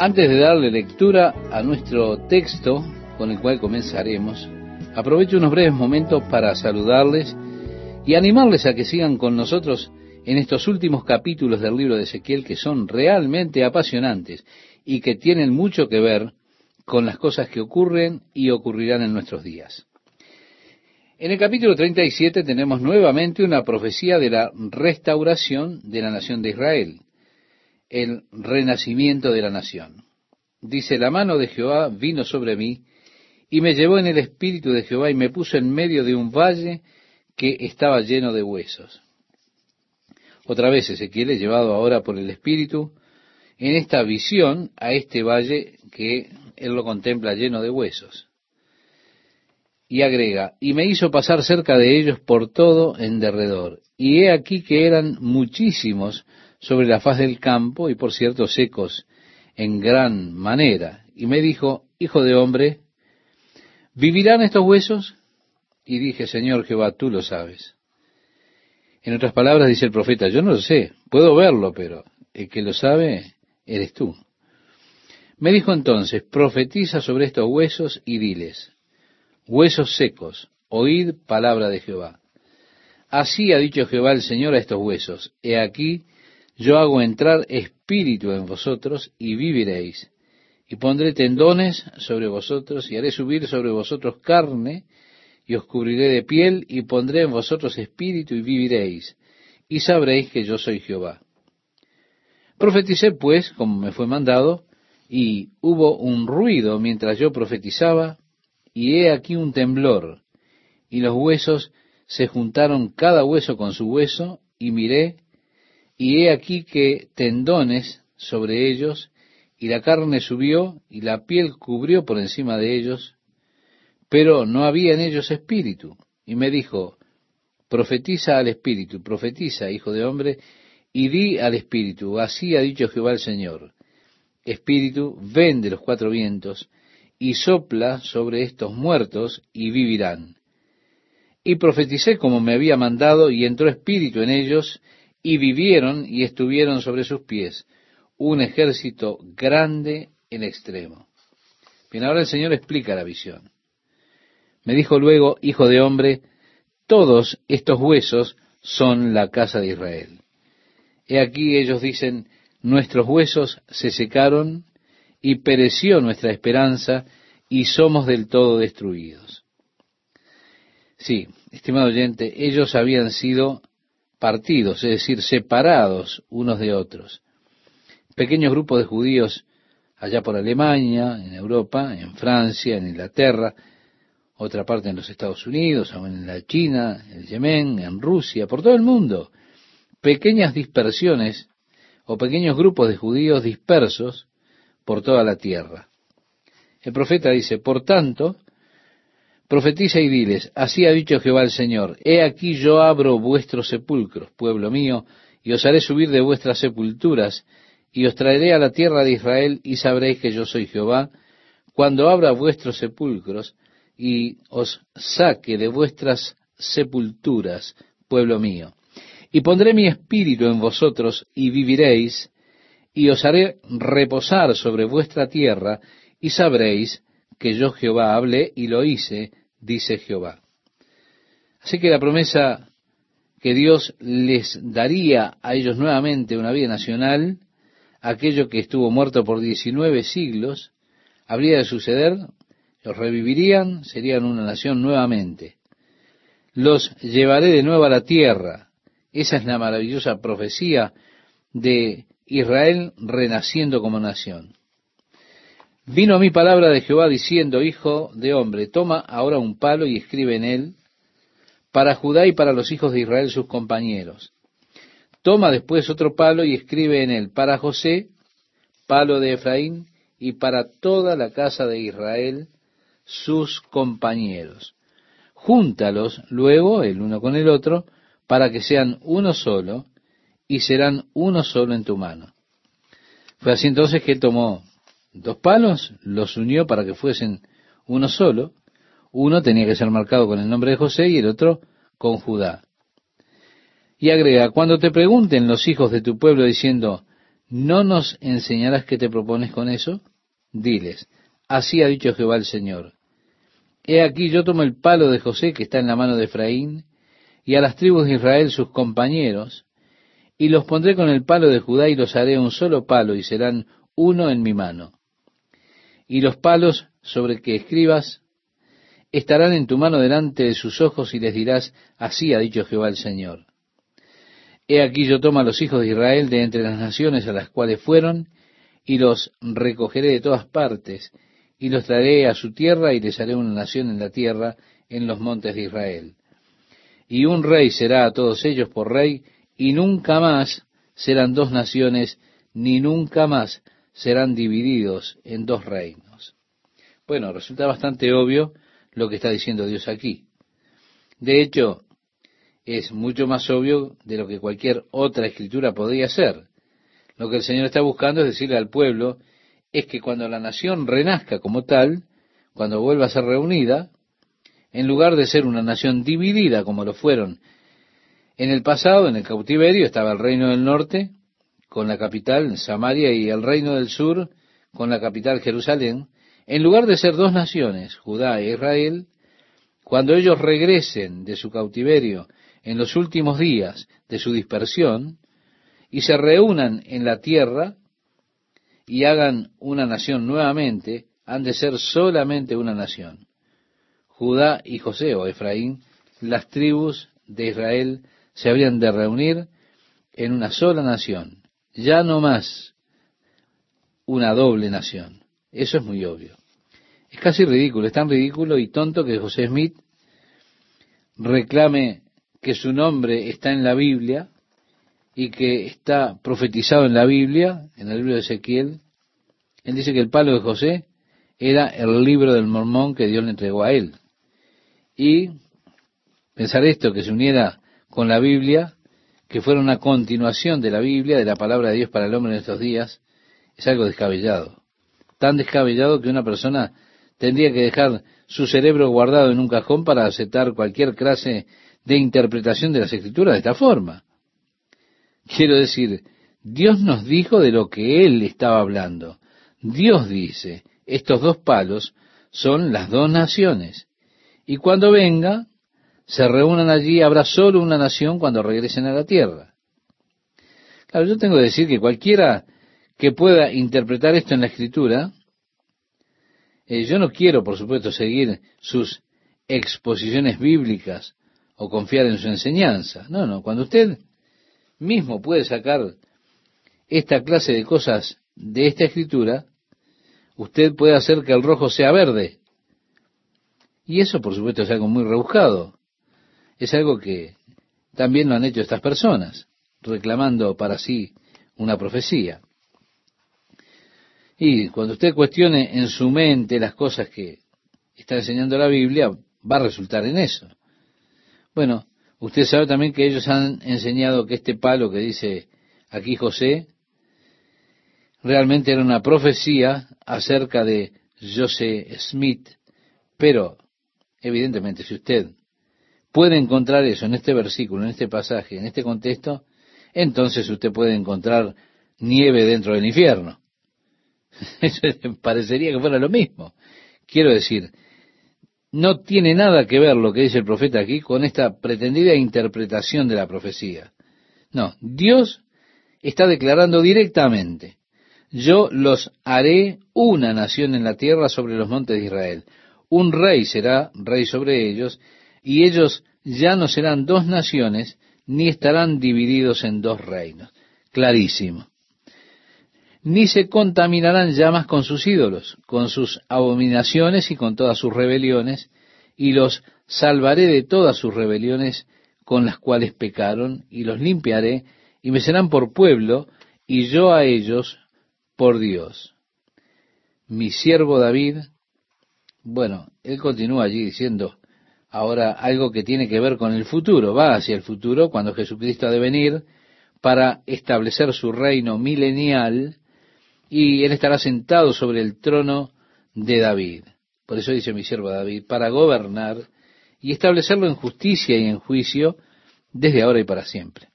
Antes de darle lectura a nuestro texto con el cual comenzaremos, aprovecho unos breves momentos para saludarles y animarles a que sigan con nosotros en estos últimos capítulos del libro de Ezequiel que son realmente apasionantes y que tienen mucho que ver con las cosas que ocurren y ocurrirán en nuestros días. En el capítulo 37 tenemos nuevamente una profecía de la restauración de la nación de Israel el renacimiento de la nación. Dice, la mano de Jehová vino sobre mí y me llevó en el espíritu de Jehová y me puso en medio de un valle que estaba lleno de huesos. Otra vez Ezequiel es llevado ahora por el espíritu en esta visión a este valle que él lo contempla lleno de huesos. Y agrega, y me hizo pasar cerca de ellos por todo en derredor. Y he aquí que eran muchísimos sobre la faz del campo y por cierto secos en gran manera. Y me dijo, Hijo de hombre, ¿vivirán estos huesos? Y dije, Señor Jehová, tú lo sabes. En otras palabras dice el profeta, yo no lo sé, puedo verlo, pero el que lo sabe eres tú. Me dijo entonces, profetiza sobre estos huesos y diles, huesos secos, oíd palabra de Jehová. Así ha dicho Jehová el Señor a estos huesos, he aquí, yo hago entrar espíritu en vosotros y viviréis. Y pondré tendones sobre vosotros y haré subir sobre vosotros carne y os cubriré de piel y pondré en vosotros espíritu y viviréis. Y sabréis que yo soy Jehová. Profeticé pues como me fue mandado y hubo un ruido mientras yo profetizaba y he aquí un temblor y los huesos se juntaron cada hueso con su hueso y miré y he aquí que tendones sobre ellos, y la carne subió, y la piel cubrió por encima de ellos, pero no había en ellos espíritu. Y me dijo, profetiza al espíritu, profetiza, hijo de hombre, y di al espíritu, así ha dicho Jehová el Señor, espíritu, ven de los cuatro vientos, y sopla sobre estos muertos, y vivirán. Y profeticé como me había mandado, y entró espíritu en ellos, y vivieron y estuvieron sobre sus pies un ejército grande en extremo. Bien, ahora el Señor explica la visión. Me dijo luego, hijo de hombre, todos estos huesos son la casa de Israel. He aquí ellos dicen, nuestros huesos se secaron y pereció nuestra esperanza y somos del todo destruidos. Sí, estimado oyente, ellos habían sido partidos, es decir, separados unos de otros. Pequeños grupos de judíos allá por Alemania, en Europa, en Francia, en Inglaterra, otra parte en los Estados Unidos, en la China, en Yemen, en Rusia, por todo el mundo. Pequeñas dispersiones o pequeños grupos de judíos dispersos por toda la tierra. El profeta dice, por tanto, Profetiza y diles, así ha dicho Jehová el Señor, he aquí yo abro vuestros sepulcros, pueblo mío, y os haré subir de vuestras sepulturas, y os traeré a la tierra de Israel, y sabréis que yo soy Jehová, cuando abra vuestros sepulcros, y os saque de vuestras sepulturas, pueblo mío. Y pondré mi espíritu en vosotros, y viviréis, y os haré reposar sobre vuestra tierra, y sabréis que yo Jehová hablé y lo hice, dice Jehová. Así que la promesa que Dios les daría a ellos nuevamente una vida nacional, aquello que estuvo muerto por 19 siglos, habría de suceder, los revivirían, serían una nación nuevamente. Los llevaré de nuevo a la tierra. Esa es la maravillosa profecía de Israel renaciendo como nación. Vino a mí palabra de Jehová diciendo, Hijo de hombre, toma ahora un palo y escribe en él para Judá y para los hijos de Israel sus compañeros. Toma después otro palo y escribe en él para José, palo de Efraín, y para toda la casa de Israel sus compañeros. Júntalos luego el uno con el otro para que sean uno solo y serán uno solo en tu mano. Fue así entonces que tomó dos palos, los unió para que fuesen uno solo. Uno tenía que ser marcado con el nombre de José y el otro con Judá. Y agrega, cuando te pregunten los hijos de tu pueblo diciendo, ¿no nos enseñarás qué te propones con eso? Diles, así ha dicho Jehová el Señor. He aquí yo tomo el palo de José que está en la mano de Efraín, y a las tribus de Israel sus compañeros, y los pondré con el palo de Judá y los haré un solo palo y serán uno en mi mano. Y los palos sobre que escribas estarán en tu mano delante de sus ojos y les dirás, así ha dicho Jehová el Señor. He aquí yo tomo a los hijos de Israel de entre las naciones a las cuales fueron, y los recogeré de todas partes, y los traeré a su tierra, y les haré una nación en la tierra, en los montes de Israel. Y un rey será a todos ellos por rey, y nunca más serán dos naciones, ni nunca más serán divididos en dos reinos. Bueno, resulta bastante obvio lo que está diciendo Dios aquí. De hecho, es mucho más obvio de lo que cualquier otra escritura podría ser. Lo que el Señor está buscando es decirle al pueblo, es que cuando la nación renazca como tal, cuando vuelva a ser reunida, en lugar de ser una nación dividida como lo fueron en el pasado, en el cautiverio, estaba el reino del norte, con la capital Samaria, y el reino del sur, con la capital Jerusalén, en lugar de ser dos naciones, Judá e Israel, cuando ellos regresen de su cautiverio en los últimos días de su dispersión, y se reúnan en la tierra y hagan una nación nuevamente, han de ser solamente una nación. Judá y José o Efraín, las tribus de Israel se habrían de reunir en una sola nación, ya no más una doble nación. Eso es muy obvio. Es casi ridículo, es tan ridículo y tonto que José Smith reclame que su nombre está en la Biblia y que está profetizado en la Biblia, en el libro de Ezequiel. Él dice que el palo de José era el libro del mormón que Dios le entregó a él. Y pensar esto, que se uniera con la Biblia, que fuera una continuación de la Biblia, de la palabra de Dios para el hombre en estos días, es algo descabellado. Tan descabellado que una persona tendría que dejar su cerebro guardado en un cajón para aceptar cualquier clase de interpretación de las escrituras de esta forma. Quiero decir, Dios nos dijo de lo que Él estaba hablando. Dios dice, estos dos palos son las dos naciones. Y cuando venga, se reúnan allí, habrá solo una nación cuando regresen a la tierra. Claro, yo tengo que decir que cualquiera que pueda interpretar esto en la escritura, eh, yo no quiero, por supuesto, seguir sus exposiciones bíblicas o confiar en su enseñanza. No, no, cuando usted mismo puede sacar esta clase de cosas de esta escritura, usted puede hacer que el rojo sea verde. Y eso, por supuesto, es algo muy rebuscado es algo que también lo han hecho estas personas, reclamando para sí una profecía. Y cuando usted cuestione en su mente las cosas que está enseñando la Biblia, va a resultar en eso. Bueno, usted sabe también que ellos han enseñado que este palo que dice aquí José, realmente era una profecía acerca de José Smith, pero evidentemente si usted puede encontrar eso en este versículo, en este pasaje, en este contexto, entonces usted puede encontrar nieve dentro del infierno. Eso parecería que fuera lo mismo. Quiero decir, no tiene nada que ver lo que dice el profeta aquí con esta pretendida interpretación de la profecía. No, Dios está declarando directamente, yo los haré una nación en la tierra sobre los montes de Israel. Un rey será rey sobre ellos, y ellos ya no serán dos naciones, ni estarán divididos en dos reinos. Clarísimo. Ni se contaminarán ya más con sus ídolos, con sus abominaciones y con todas sus rebeliones, y los salvaré de todas sus rebeliones con las cuales pecaron, y los limpiaré, y me serán por pueblo, y yo a ellos por Dios. Mi siervo David, bueno, él continúa allí diciendo, ahora algo que tiene que ver con el futuro, va hacia el futuro cuando Jesucristo ha de venir para establecer su reino milenial y él estará sentado sobre el trono de David. Por eso dice mi siervo David, para gobernar y establecerlo en justicia y en juicio desde ahora y para siempre.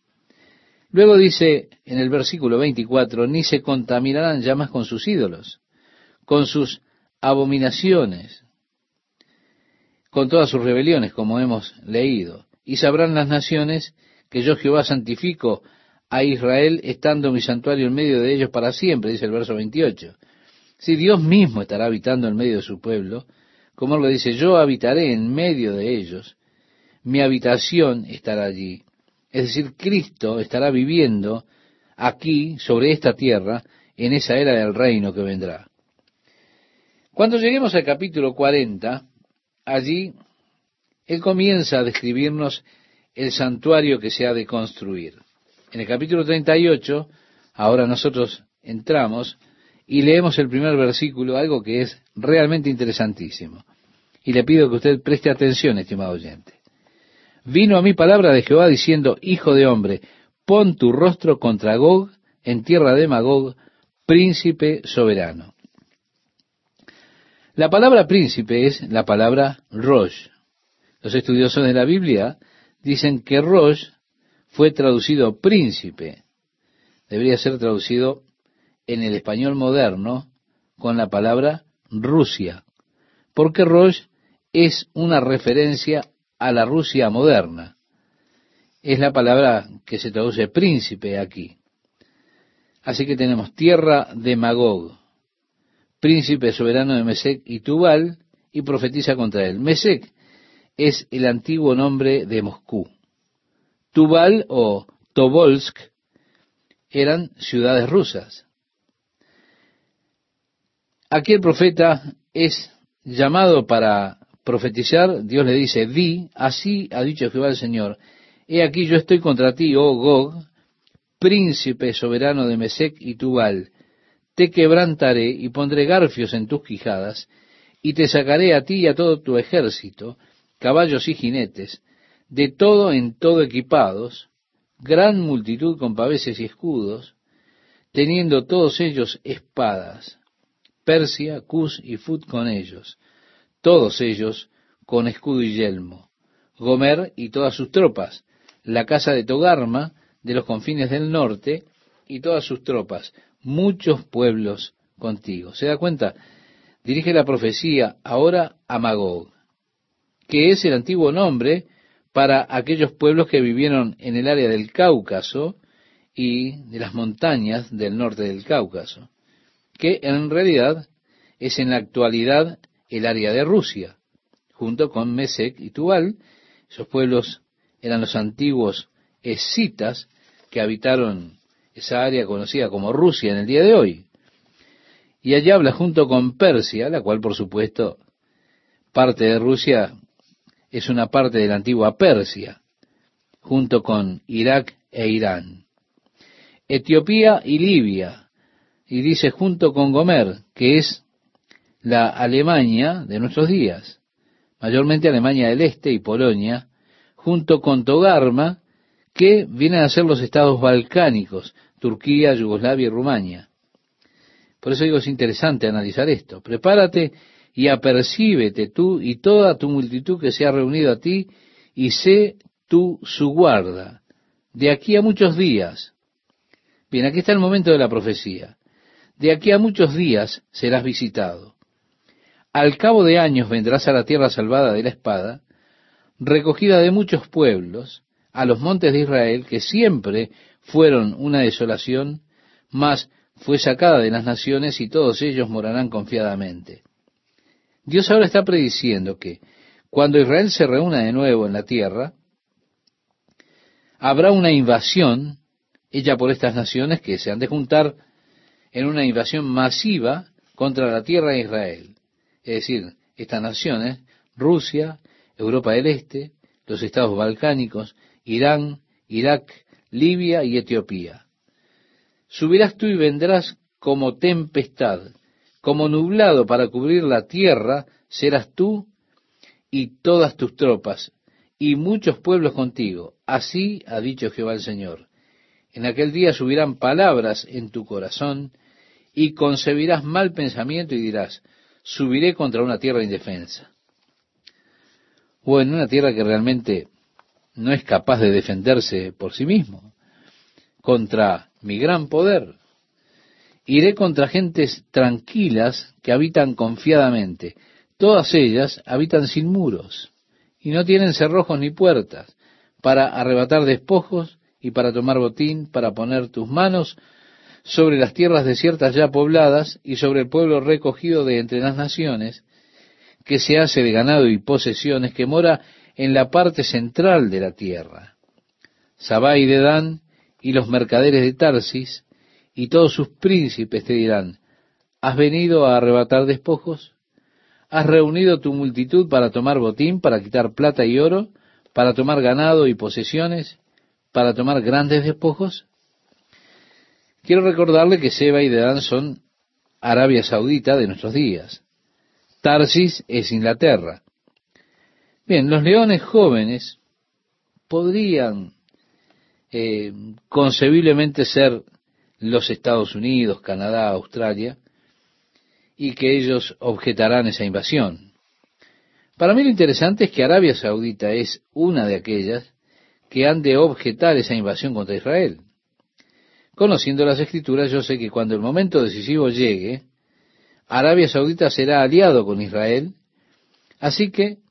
Luego dice en el versículo 24, ni se contaminarán ya más con sus ídolos, con sus abominaciones, con todas sus rebeliones, como hemos leído. Y sabrán las naciones que yo Jehová santifico a Israel, estando mi santuario en medio de ellos para siempre, dice el verso 28. Si Dios mismo estará habitando en medio de su pueblo, como lo dice, yo habitaré en medio de ellos, mi habitación estará allí. Es decir, Cristo estará viviendo aquí, sobre esta tierra, en esa era del reino que vendrá. Cuando lleguemos al capítulo 40, allí Él comienza a describirnos el santuario que se ha de construir. En el capítulo 38, ahora nosotros entramos y leemos el primer versículo, algo que es realmente interesantísimo. Y le pido que usted preste atención, estimado oyente. Vino a mí palabra de Jehová diciendo, Hijo de hombre, pon tu rostro contra Gog en tierra de Magog, príncipe soberano. La palabra príncipe es la palabra Rosh. Los estudiosos de la Biblia dicen que Rosh fue traducido príncipe. Debería ser traducido en el español moderno con la palabra Rusia, porque Rosh es una referencia a la Rusia moderna. Es la palabra que se traduce príncipe aquí. Así que tenemos tierra de Magog, príncipe soberano de Mesec y Tubal, y profetiza contra él. Mesec es el antiguo nombre de Moscú. Tubal o Tobolsk eran ciudades rusas. Aquí el profeta es llamado para profetizar, Dios le dice, di, así ha dicho Jehová el Señor, he aquí yo estoy contra ti, oh Gog, príncipe soberano de Mesec y Tubal, te quebrantaré y pondré garfios en tus quijadas, y te sacaré a ti y a todo tu ejército, caballos y jinetes, de todo en todo equipados, gran multitud con paveses y escudos, teniendo todos ellos espadas, Persia, Cus y Fut con ellos, todos ellos con escudo y yelmo, Gomer y todas sus tropas, la casa de Togarma de los confines del norte y todas sus tropas, muchos pueblos contigo. ¿Se da cuenta? Dirige la profecía ahora a Magog, que es el antiguo nombre para aquellos pueblos que vivieron en el área del Cáucaso y de las montañas del norte del Cáucaso, que en realidad es en la actualidad el área de Rusia, junto con Mesec y Tubal. Esos pueblos eran los antiguos escitas que habitaron esa área conocida como Rusia en el día de hoy. Y allá habla junto con Persia, la cual por supuesto parte de Rusia es una parte de la antigua Persia, junto con Irak e Irán. Etiopía y Libia, y dice junto con Gomer, que es la Alemania de nuestros días, mayormente Alemania del Este y Polonia, junto con Togarma, que vienen a ser los estados balcánicos, Turquía, Yugoslavia y Rumania. Por eso digo, es interesante analizar esto. Prepárate y apercíbete tú y toda tu multitud que se ha reunido a ti, y sé tú su guarda, de aquí a muchos días. Bien, aquí está el momento de la profecía. De aquí a muchos días serás visitado. Al cabo de años vendrás a la tierra salvada de la espada, recogida de muchos pueblos, a los montes de Israel, que siempre fueron una desolación, mas fue sacada de las naciones y todos ellos morarán confiadamente. Dios ahora está prediciendo que cuando Israel se reúna de nuevo en la tierra, habrá una invasión hecha por estas naciones que se han de juntar en una invasión masiva contra la tierra de Israel es decir, estas naciones, Rusia, Europa del Este, los estados balcánicos, Irán, Irak, Libia y Etiopía. Subirás tú y vendrás como tempestad, como nublado para cubrir la tierra, serás tú y todas tus tropas, y muchos pueblos contigo. Así ha dicho Jehová el Señor. En aquel día subirán palabras en tu corazón, y concebirás mal pensamiento y dirás, subiré contra una tierra indefensa. O en una tierra que realmente no es capaz de defenderse por sí mismo. contra mi gran poder. Iré contra gentes tranquilas que habitan confiadamente. Todas ellas habitan sin muros y no tienen cerrojos ni puertas para arrebatar despojos y para tomar botín, para poner tus manos sobre las tierras desiertas ya pobladas y sobre el pueblo recogido de entre las naciones, que se hace de ganado y posesiones, que mora en la parte central de la tierra. Sabá y Dedán y los mercaderes de Tarsis y todos sus príncipes te dirán, ¿has venido a arrebatar despojos? ¿Has reunido tu multitud para tomar botín, para quitar plata y oro, para tomar ganado y posesiones, para tomar grandes despojos? Quiero recordarle que Seba y Dedán son Arabia Saudita de nuestros días. Tarsis es Inglaterra. Bien, los leones jóvenes podrían eh, concebiblemente ser los Estados Unidos, Canadá, Australia, y que ellos objetarán esa invasión. Para mí lo interesante es que Arabia Saudita es una de aquellas que han de objetar esa invasión contra Israel. Conociendo las escrituras, yo sé que cuando el momento decisivo llegue, Arabia Saudita será aliado con Israel, así que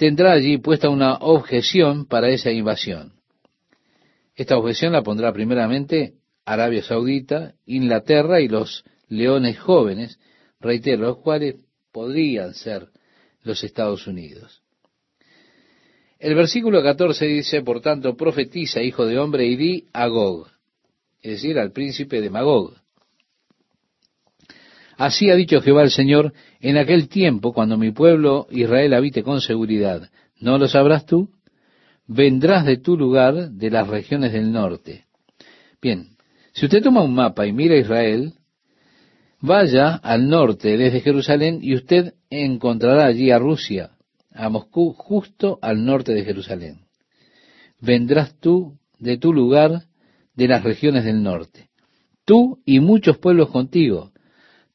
tendrá allí puesta una objeción para esa invasión. Esta objeción la pondrá primeramente Arabia Saudita, Inglaterra y los leones jóvenes, reitero, los cuales podrían ser los Estados Unidos. El versículo 14 dice, por tanto, profetiza, hijo de hombre, y di a Gog, es decir, al príncipe de Magog. Así ha dicho Jehová el Señor, en aquel tiempo, cuando mi pueblo Israel habite con seguridad, ¿no lo sabrás tú? Vendrás de tu lugar de las regiones del norte. Bien, si usted toma un mapa y mira Israel, vaya al norte desde Jerusalén y usted encontrará allí a Rusia, a Moscú, justo al norte de Jerusalén. Vendrás tú de tu lugar de las regiones del norte. Tú y muchos pueblos contigo,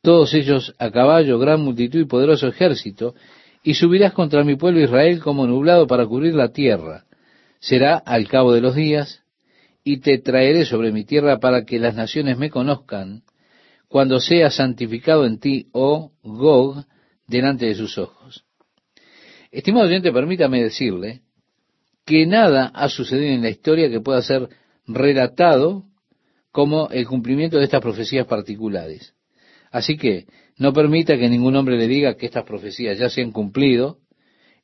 todos ellos a caballo, gran multitud y poderoso ejército, y subirás contra mi pueblo Israel como nublado para cubrir la tierra. Será al cabo de los días, y te traeré sobre mi tierra para que las naciones me conozcan, cuando sea santificado en ti, oh Gog, delante de sus ojos. Estimado oyente, permítame decirle que nada ha sucedido en la historia que pueda ser relatado como el cumplimiento de estas profecías particulares. Así que no permita que ningún hombre le diga que estas profecías ya se han cumplido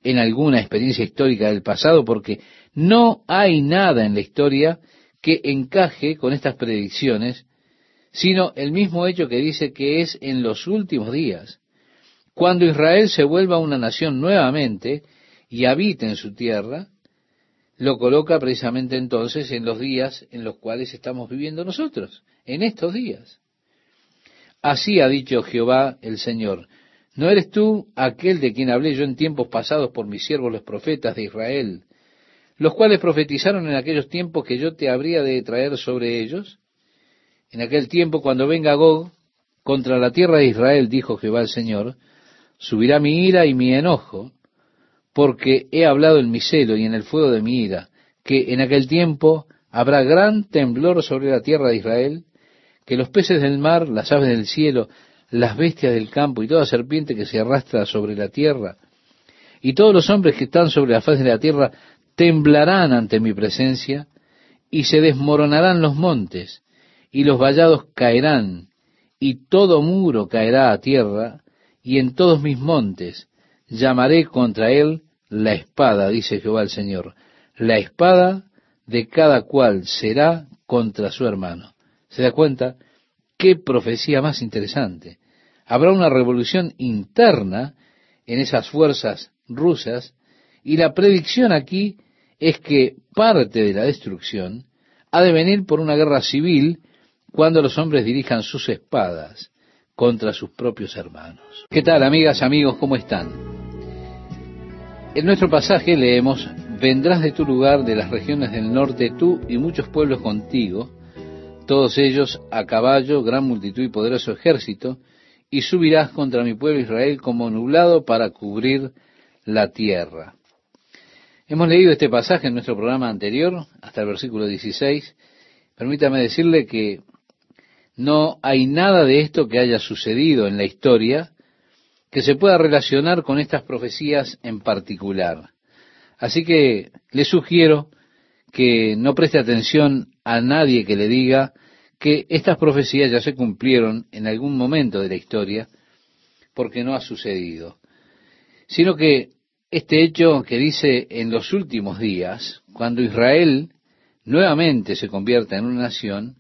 en alguna experiencia histórica del pasado, porque no hay nada en la historia que encaje con estas predicciones, sino el mismo hecho que dice que es en los últimos días, cuando Israel se vuelva una nación nuevamente y habite en su tierra, lo coloca precisamente entonces en los días en los cuales estamos viviendo nosotros, en estos días. Así ha dicho Jehová el Señor, ¿no eres tú aquel de quien hablé yo en tiempos pasados por mis siervos los profetas de Israel, los cuales profetizaron en aquellos tiempos que yo te habría de traer sobre ellos? En aquel tiempo, cuando venga Gog contra la tierra de Israel, dijo Jehová el Señor, subirá mi ira y mi enojo, porque he hablado en mi celo y en el fuego de mi ira, que en aquel tiempo habrá gran temblor sobre la tierra de Israel, que los peces del mar, las aves del cielo, las bestias del campo y toda serpiente que se arrastra sobre la tierra, y todos los hombres que están sobre la faz de la tierra temblarán ante mi presencia, y se desmoronarán los montes, y los vallados caerán, y todo muro caerá a tierra, y en todos mis montes, llamaré contra él la espada, dice Jehová el Señor. La espada de cada cual será contra su hermano. ¿Se da cuenta? Qué profecía más interesante. Habrá una revolución interna en esas fuerzas rusas y la predicción aquí es que parte de la destrucción ha de venir por una guerra civil cuando los hombres dirijan sus espadas contra sus propios hermanos. ¿Qué tal, amigas, amigos? ¿Cómo están? En nuestro pasaje leemos, vendrás de tu lugar, de las regiones del norte, tú y muchos pueblos contigo, todos ellos a caballo, gran multitud y poderoso ejército, y subirás contra mi pueblo Israel como nublado para cubrir la tierra. Hemos leído este pasaje en nuestro programa anterior, hasta el versículo 16, Permítame decirle que no hay nada de esto que haya sucedido en la historia que se pueda relacionar con estas profecías en particular. Así que le sugiero que no preste atención a nadie que le diga que estas profecías ya se cumplieron en algún momento de la historia, porque no ha sucedido, sino que este hecho que dice en los últimos días, cuando Israel nuevamente se convierta en una nación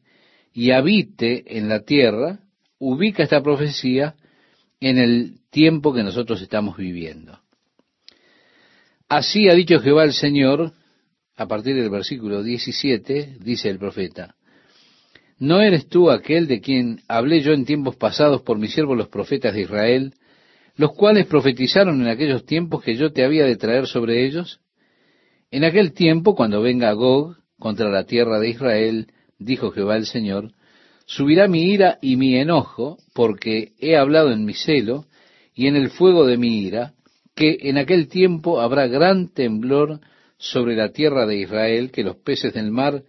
y habite en la tierra, ubica esta profecía en el tiempo que nosotros estamos viviendo. Así ha dicho Jehová el Señor, a partir del versículo 17, dice el profeta, ¿no eres tú aquel de quien hablé yo en tiempos pasados por mis siervos los profetas de Israel, los cuales profetizaron en aquellos tiempos que yo te había de traer sobre ellos? En aquel tiempo, cuando venga Gog contra la tierra de Israel, dijo Jehová el Señor, subirá mi ira y mi enojo, porque he hablado en mi celo y en el fuego de mi ira, que en aquel tiempo habrá gran temblor sobre la tierra de Israel, que los peces del mar,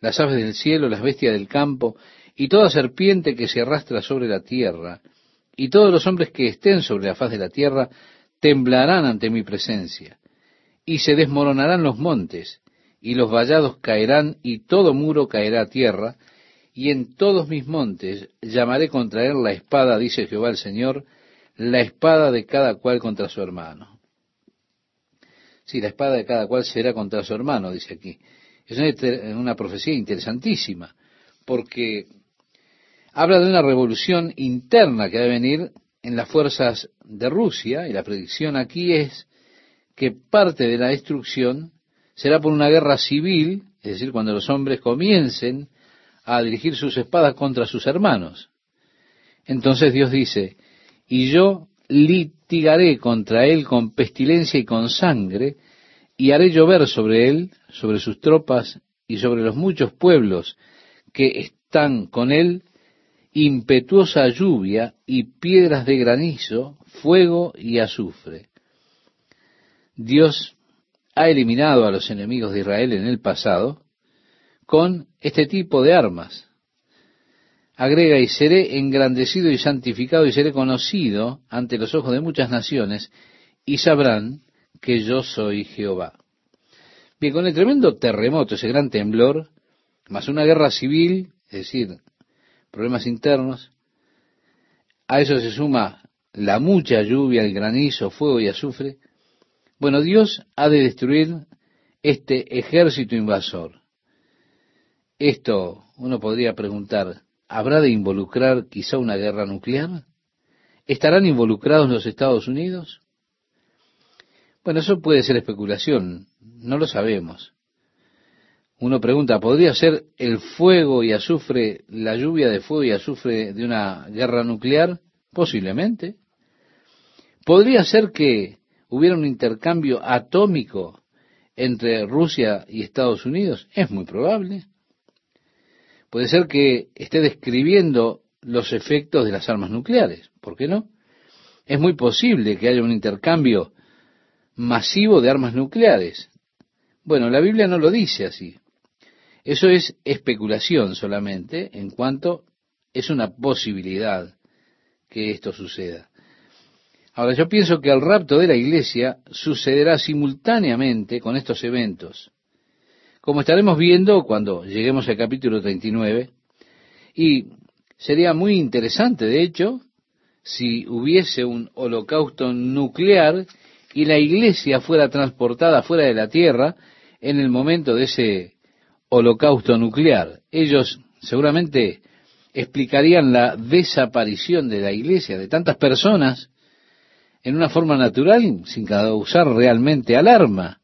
las aves del cielo, las bestias del campo, y toda serpiente que se arrastra sobre la tierra, y todos los hombres que estén sobre la faz de la tierra, temblarán ante mi presencia, y se desmoronarán los montes, y los vallados caerán, y todo muro caerá a tierra, y en todos mis montes llamaré contra él la espada, dice Jehová el Señor, la espada de cada cual contra su hermano. Sí, la espada de cada cual será contra su hermano, dice aquí. Es una profecía interesantísima, porque habla de una revolución interna que debe venir en las fuerzas de Rusia, y la predicción aquí es que parte de la destrucción será por una guerra civil, es decir, cuando los hombres comiencen a dirigir sus espadas contra sus hermanos. Entonces Dios dice, y yo litigaré contra él con pestilencia y con sangre, y haré llover sobre él, sobre sus tropas y sobre los muchos pueblos que están con él, impetuosa lluvia y piedras de granizo, fuego y azufre. Dios ha eliminado a los enemigos de Israel en el pasado, con este tipo de armas. Agrega, y seré engrandecido y santificado y seré conocido ante los ojos de muchas naciones, y sabrán que yo soy Jehová. Bien, con el tremendo terremoto, ese gran temblor, más una guerra civil, es decir, problemas internos, a eso se suma la mucha lluvia, el granizo, fuego y azufre. Bueno, Dios ha de destruir este ejército invasor. Esto uno podría preguntar, ¿habrá de involucrar quizá una guerra nuclear? ¿Estarán involucrados los Estados Unidos? Bueno, eso puede ser especulación, no lo sabemos. Uno pregunta, ¿podría ser el fuego y azufre, la lluvia de fuego y azufre de una guerra nuclear? Posiblemente. ¿Podría ser que hubiera un intercambio atómico entre Rusia y Estados Unidos? Es muy probable. Puede ser que esté describiendo los efectos de las armas nucleares. ¿Por qué no? Es muy posible que haya un intercambio masivo de armas nucleares. Bueno, la Biblia no lo dice así. Eso es especulación solamente en cuanto es una posibilidad que esto suceda. Ahora, yo pienso que el rapto de la iglesia sucederá simultáneamente con estos eventos como estaremos viendo cuando lleguemos al capítulo 39. Y sería muy interesante, de hecho, si hubiese un holocausto nuclear y la iglesia fuera transportada fuera de la tierra en el momento de ese holocausto nuclear. Ellos seguramente explicarían la desaparición de la iglesia, de tantas personas, en una forma natural, sin causar realmente alarma.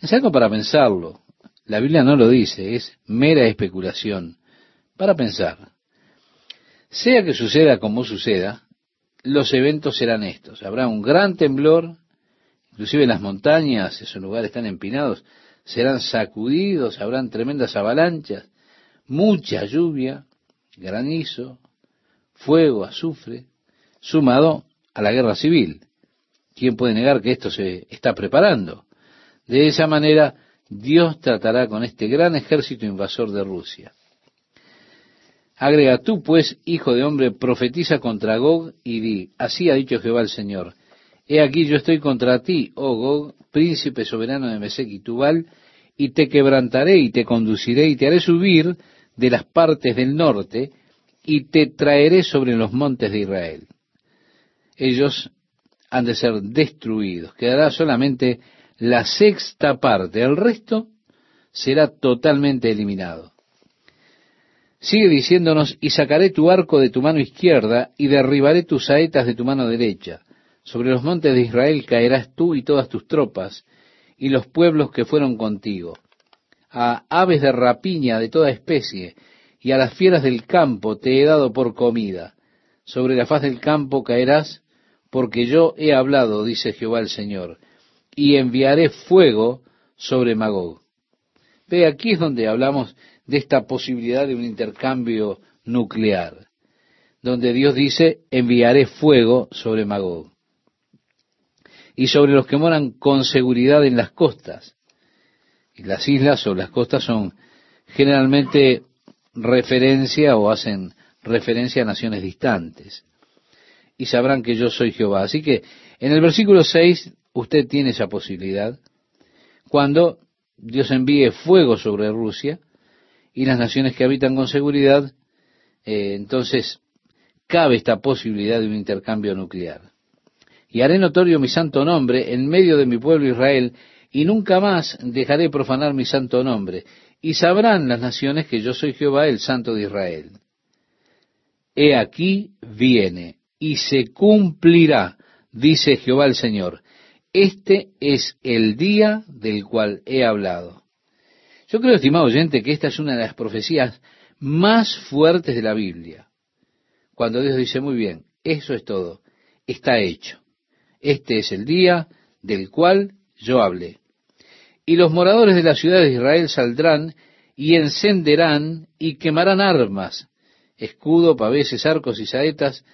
Es algo para pensarlo. La Biblia no lo dice, es mera especulación. Para pensar. Sea que suceda como suceda, los eventos serán estos. Habrá un gran temblor, inclusive las montañas, esos lugares tan empinados, serán sacudidos, habrán tremendas avalanchas, mucha lluvia, granizo, fuego, azufre, sumado a la guerra civil. ¿Quién puede negar que esto se está preparando? De esa manera, Dios tratará con este gran ejército invasor de Rusia. Agrega tú, pues, hijo de hombre, profetiza contra Gog y di, así ha dicho Jehová el Señor, he aquí yo estoy contra ti, oh Gog, príncipe soberano de Mesec y Tubal, y te quebrantaré y te conduciré y te haré subir de las partes del norte y te traeré sobre los montes de Israel. Ellos han de ser destruidos, quedará solamente la sexta parte, el resto será totalmente eliminado. Sigue diciéndonos, y sacaré tu arco de tu mano izquierda, y derribaré tus saetas de tu mano derecha. Sobre los montes de Israel caerás tú y todas tus tropas, y los pueblos que fueron contigo. A aves de rapiña de toda especie, y a las fieras del campo te he dado por comida. Sobre la faz del campo caerás, porque yo he hablado, dice Jehová el Señor, y enviaré fuego sobre Magog. Ve, aquí es donde hablamos de esta posibilidad de un intercambio nuclear, donde Dios dice, enviaré fuego sobre Magog y sobre los que moran con seguridad en las costas. Y las islas o las costas son generalmente referencia o hacen referencia a naciones distantes. Y sabrán que yo soy Jehová. Así que en el versículo 6 usted tiene esa posibilidad. Cuando Dios envíe fuego sobre Rusia, y las naciones que habitan con seguridad, eh, entonces cabe esta posibilidad de un intercambio nuclear. Y haré notorio mi santo nombre en medio de mi pueblo Israel, y nunca más dejaré profanar mi santo nombre, y sabrán las naciones que yo soy Jehová, el santo de Israel. He aquí viene, y se cumplirá, dice Jehová el Señor. Este es el día del cual he hablado. Yo creo, estimado oyente, que esta es una de las profecías más fuertes de la Biblia. Cuando Dios dice, muy bien, eso es todo, está hecho. Este es el día del cual yo hablé. Y los moradores de la ciudad de Israel saldrán y encenderán y quemarán armas, escudo, paveses, arcos y saetas,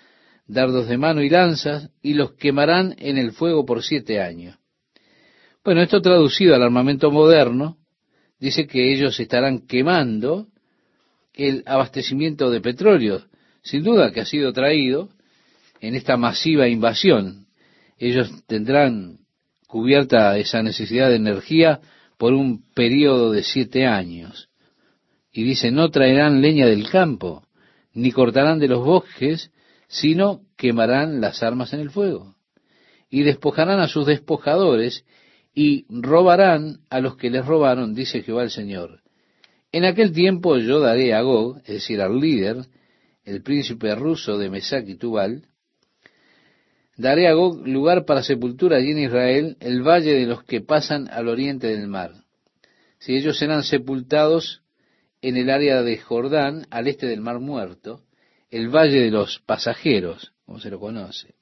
dardos de mano y lanzas, y los quemarán en el fuego por siete años. Bueno, esto traducido al armamento moderno, dice que ellos estarán quemando el abastecimiento de petróleo, sin duda que ha sido traído en esta masiva invasión. Ellos tendrán cubierta esa necesidad de energía por un periodo de siete años. Y dice, no traerán leña del campo, ni cortarán de los bosques, sino quemarán las armas en el fuego. Y despojarán a sus despojadores y robarán a los que les robaron, dice Jehová el Señor. En aquel tiempo yo daré a Gog, es decir, al líder, el príncipe ruso de Mesac y Tubal, daré a Gog lugar para sepultura allí en Israel, el valle de los que pasan al oriente del mar. Si ellos serán sepultados en el área de Jordán, al este del mar muerto, el valle de los pasajeros, como se lo conoce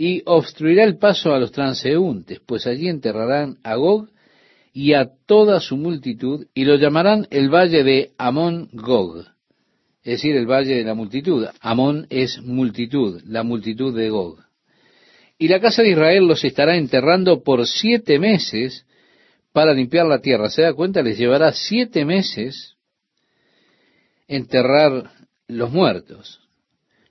y obstruirá el paso a los transeúntes, pues allí enterrarán a Gog y a toda su multitud, y lo llamarán el valle de Amón Gog, es decir, el valle de la multitud. Amón es multitud, la multitud de Gog. Y la casa de Israel los estará enterrando por siete meses para limpiar la tierra. ¿Se da cuenta? Les llevará siete meses enterrar los muertos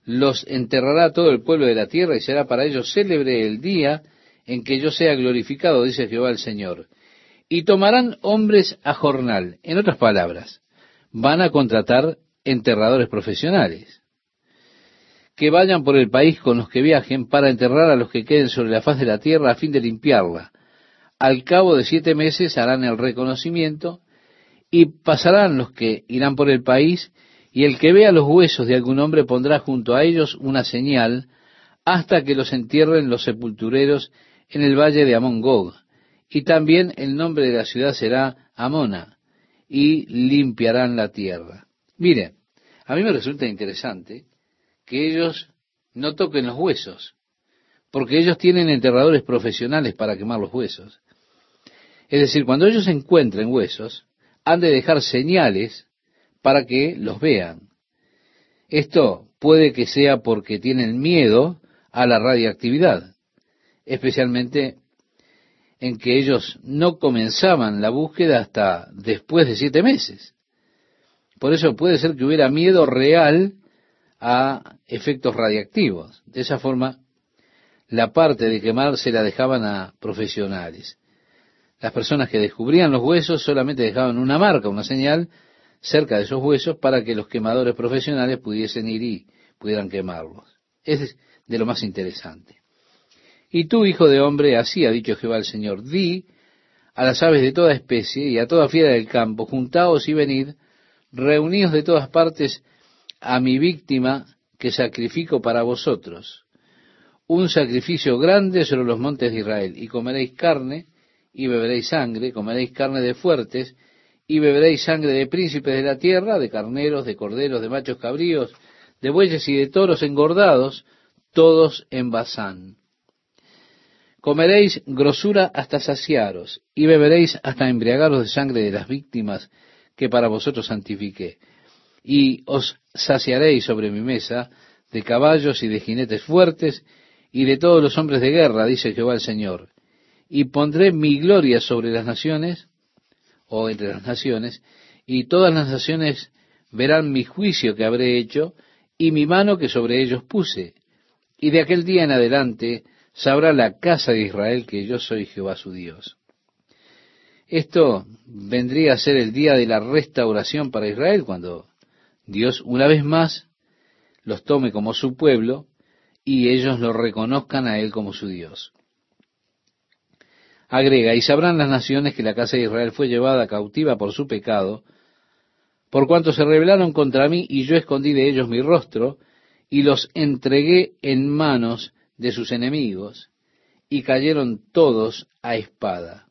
los enterrará todo el pueblo de la tierra y será para ellos célebre el día en que yo sea glorificado, dice Jehová el Señor. Y tomarán hombres a jornal. En otras palabras, van a contratar enterradores profesionales que vayan por el país con los que viajen para enterrar a los que queden sobre la faz de la tierra a fin de limpiarla. Al cabo de siete meses harán el reconocimiento y pasarán los que irán por el país y el que vea los huesos de algún hombre pondrá junto a ellos una señal hasta que los entierren los sepultureros en el valle de Amón Gog. Y también el nombre de la ciudad será Amona, y limpiarán la tierra. Mire, a mí me resulta interesante que ellos no toquen los huesos, porque ellos tienen enterradores profesionales para quemar los huesos. Es decir, cuando ellos encuentren huesos, han de dejar señales para que los vean. Esto puede que sea porque tienen miedo a la radiactividad, especialmente en que ellos no comenzaban la búsqueda hasta después de siete meses. Por eso puede ser que hubiera miedo real a efectos radiactivos. De esa forma, la parte de quemar se la dejaban a profesionales. Las personas que descubrían los huesos solamente dejaban una marca, una señal cerca de esos huesos para que los quemadores profesionales pudiesen ir y pudieran quemarlos. Es de lo más interesante. Y tú, hijo de hombre, así ha dicho Jehová el Señor, di a las aves de toda especie y a toda fiera del campo, juntaos y venid, reuníos de todas partes a mi víctima que sacrifico para vosotros, un sacrificio grande sobre los montes de Israel, y comeréis carne, y beberéis sangre, comeréis carne de fuertes, y beberéis sangre de príncipes de la tierra, de carneros, de corderos, de machos cabríos, de bueyes y de toros engordados, todos en Basán. Comeréis grosura hasta saciaros, y beberéis hasta embriagaros de sangre de las víctimas que para vosotros santifiqué. Y os saciaréis sobre mi mesa de caballos y de jinetes fuertes, y de todos los hombres de guerra, dice Jehová el Señor. Y pondré mi gloria sobre las naciones, o entre las naciones, y todas las naciones verán mi juicio que habré hecho, y mi mano que sobre ellos puse. Y de aquel día en adelante sabrá la casa de Israel que yo soy Jehová su Dios. Esto vendría a ser el día de la restauración para Israel, cuando Dios una vez más los tome como su pueblo y ellos lo reconozcan a Él como su Dios. Agrega, y sabrán las naciones que la casa de Israel fue llevada cautiva por su pecado, por cuanto se rebelaron contra mí y yo escondí de ellos mi rostro y los entregué en manos de sus enemigos y cayeron todos a espada.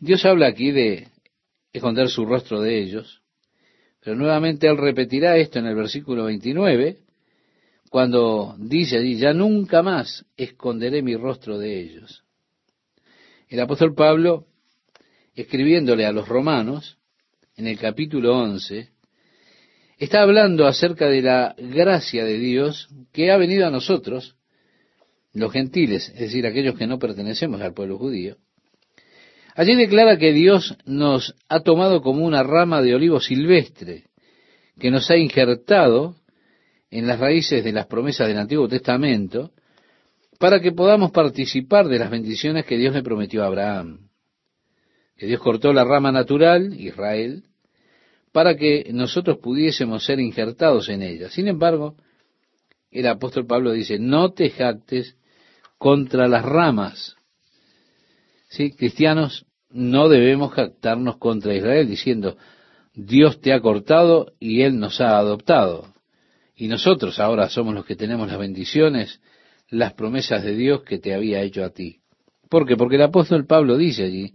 Dios habla aquí de esconder su rostro de ellos, pero nuevamente Él repetirá esto en el versículo 29, cuando dice allí, ya nunca más esconderé mi rostro de ellos. El apóstol Pablo, escribiéndole a los romanos, en el capítulo 11, está hablando acerca de la gracia de Dios que ha venido a nosotros, los gentiles, es decir, aquellos que no pertenecemos al pueblo judío. Allí declara que Dios nos ha tomado como una rama de olivo silvestre, que nos ha injertado en las raíces de las promesas del Antiguo Testamento, para que podamos participar de las bendiciones que Dios le prometió a Abraham. Que Dios cortó la rama natural, Israel, para que nosotros pudiésemos ser injertados en ella. Sin embargo, el apóstol Pablo dice, no te jactes contra las ramas. ¿Sí? Cristianos, no debemos jactarnos contra Israel diciendo, Dios te ha cortado y Él nos ha adoptado. Y nosotros ahora somos los que tenemos las bendiciones, las promesas de Dios que te había hecho a ti. ¿Por qué? Porque el apóstol Pablo dice allí,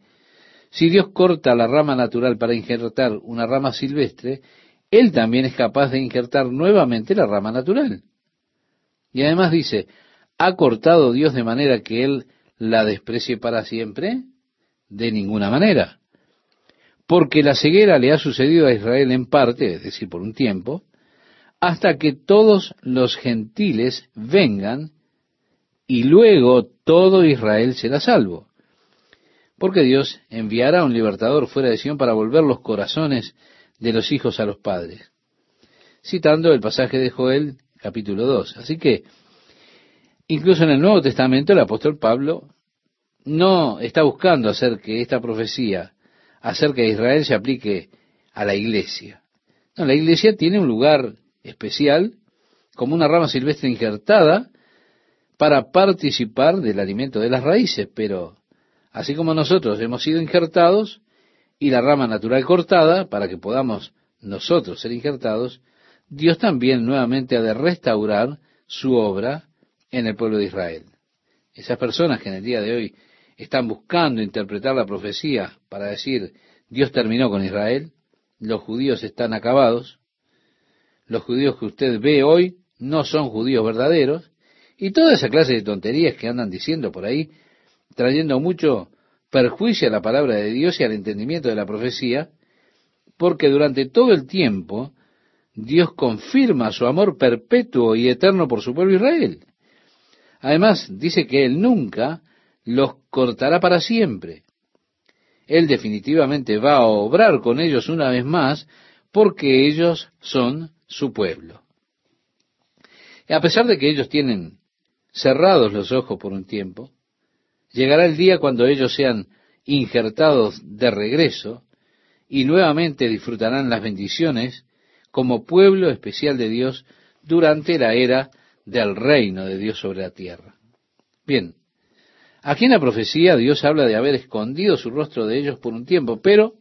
si Dios corta la rama natural para injertar una rama silvestre, Él también es capaz de injertar nuevamente la rama natural. Y además dice, ¿ha cortado Dios de manera que Él la desprecie para siempre? De ninguna manera. Porque la ceguera le ha sucedido a Israel en parte, es decir, por un tiempo, hasta que todos los gentiles vengan y luego todo Israel será salvo. Porque Dios enviará un libertador fuera de Sion para volver los corazones de los hijos a los padres. Citando el pasaje de Joel, capítulo 2. Así que, incluso en el Nuevo Testamento, el apóstol Pablo no está buscando hacer que esta profecía acerca de Israel se aplique a la iglesia. No, la iglesia tiene un lugar especial, como una rama silvestre injertada, para participar del alimento de las raíces, pero así como nosotros hemos sido injertados y la rama natural cortada para que podamos nosotros ser injertados, Dios también nuevamente ha de restaurar su obra en el pueblo de Israel. Esas personas que en el día de hoy están buscando interpretar la profecía para decir Dios terminó con Israel, los judíos están acabados, los judíos que usted ve hoy no son judíos verdaderos, y toda esa clase de tonterías que andan diciendo por ahí, trayendo mucho perjuicio a la palabra de Dios y al entendimiento de la profecía, porque durante todo el tiempo Dios confirma su amor perpetuo y eterno por su pueblo Israel. Además, dice que Él nunca los cortará para siempre. Él definitivamente va a obrar con ellos una vez más porque ellos son su pueblo. A pesar de que ellos tienen cerrados los ojos por un tiempo, llegará el día cuando ellos sean injertados de regreso y nuevamente disfrutarán las bendiciones como pueblo especial de Dios durante la era del reino de Dios sobre la tierra. Bien, aquí en la profecía Dios habla de haber escondido su rostro de ellos por un tiempo, pero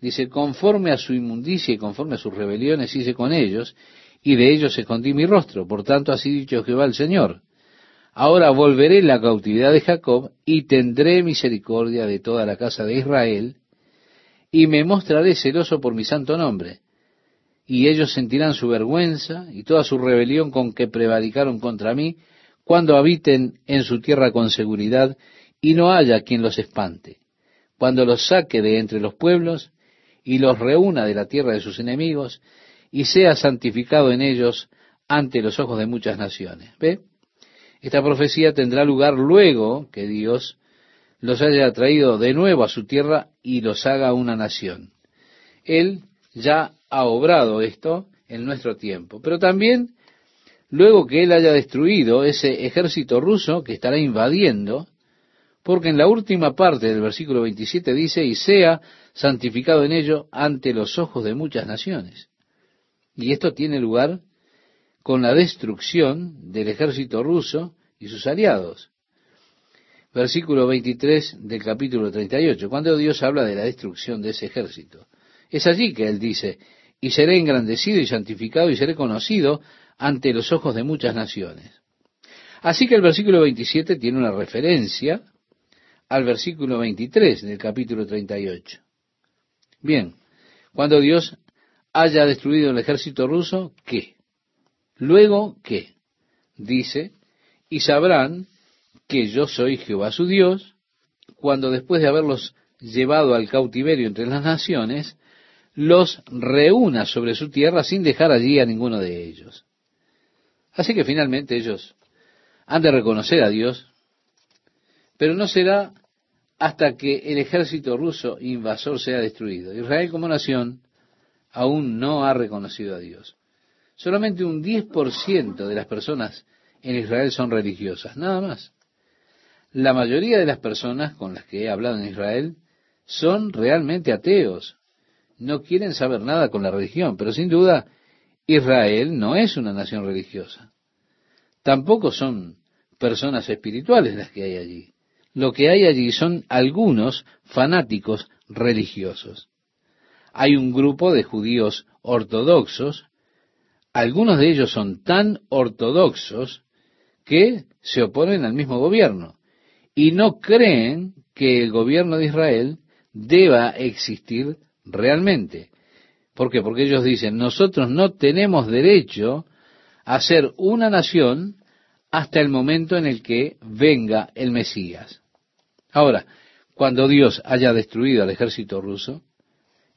dice, conforme a su inmundicia y conforme a sus rebeliones hice con ellos, y de ellos escondí mi rostro. Por tanto, así dicho Jehová el Señor. Ahora volveré la cautividad de Jacob y tendré misericordia de toda la casa de Israel, y me mostraré celoso por mi santo nombre. Y ellos sentirán su vergüenza y toda su rebelión con que prevaricaron contra mí, cuando habiten en su tierra con seguridad y no haya quien los espante, cuando los saque de entre los pueblos y los reúna de la tierra de sus enemigos, y sea santificado en ellos ante los ojos de muchas naciones. ¿Ve? Esta profecía tendrá lugar luego que Dios los haya traído de nuevo a su tierra y los haga una nación. Él ya ha obrado esto en nuestro tiempo, pero también luego que Él haya destruido ese ejército ruso que estará invadiendo, porque en la última parte del versículo 27 dice, y sea santificado en ello ante los ojos de muchas naciones. Y esto tiene lugar con la destrucción del ejército ruso y sus aliados. Versículo 23 del capítulo 38, cuando Dios habla de la destrucción de ese ejército. Es allí que Él dice, y seré engrandecido y santificado y seré conocido ante los ojos de muchas naciones. Así que el versículo 27 tiene una referencia al versículo 23 del capítulo 38. Bien, cuando Dios haya destruido el ejército ruso, ¿qué? Luego, ¿qué? Dice, y sabrán que yo soy Jehová su Dios, cuando después de haberlos llevado al cautiverio entre las naciones, los reúna sobre su tierra sin dejar allí a ninguno de ellos. Así que finalmente ellos han de reconocer a Dios, pero no será hasta que el ejército ruso invasor sea destruido. Israel como nación aún no ha reconocido a Dios. Solamente un 10% de las personas en Israel son religiosas, nada más. La mayoría de las personas con las que he hablado en Israel son realmente ateos, no quieren saber nada con la religión, pero sin duda Israel no es una nación religiosa. Tampoco son personas espirituales las que hay allí. Lo que hay allí son algunos fanáticos religiosos hay un grupo de judíos ortodoxos, algunos de ellos son tan ortodoxos que se oponen al mismo gobierno y no creen que el gobierno de Israel deba existir realmente. ¿Por qué? Porque ellos dicen, nosotros no tenemos derecho a ser una nación hasta el momento en el que venga el Mesías. Ahora, cuando Dios haya destruido al ejército ruso,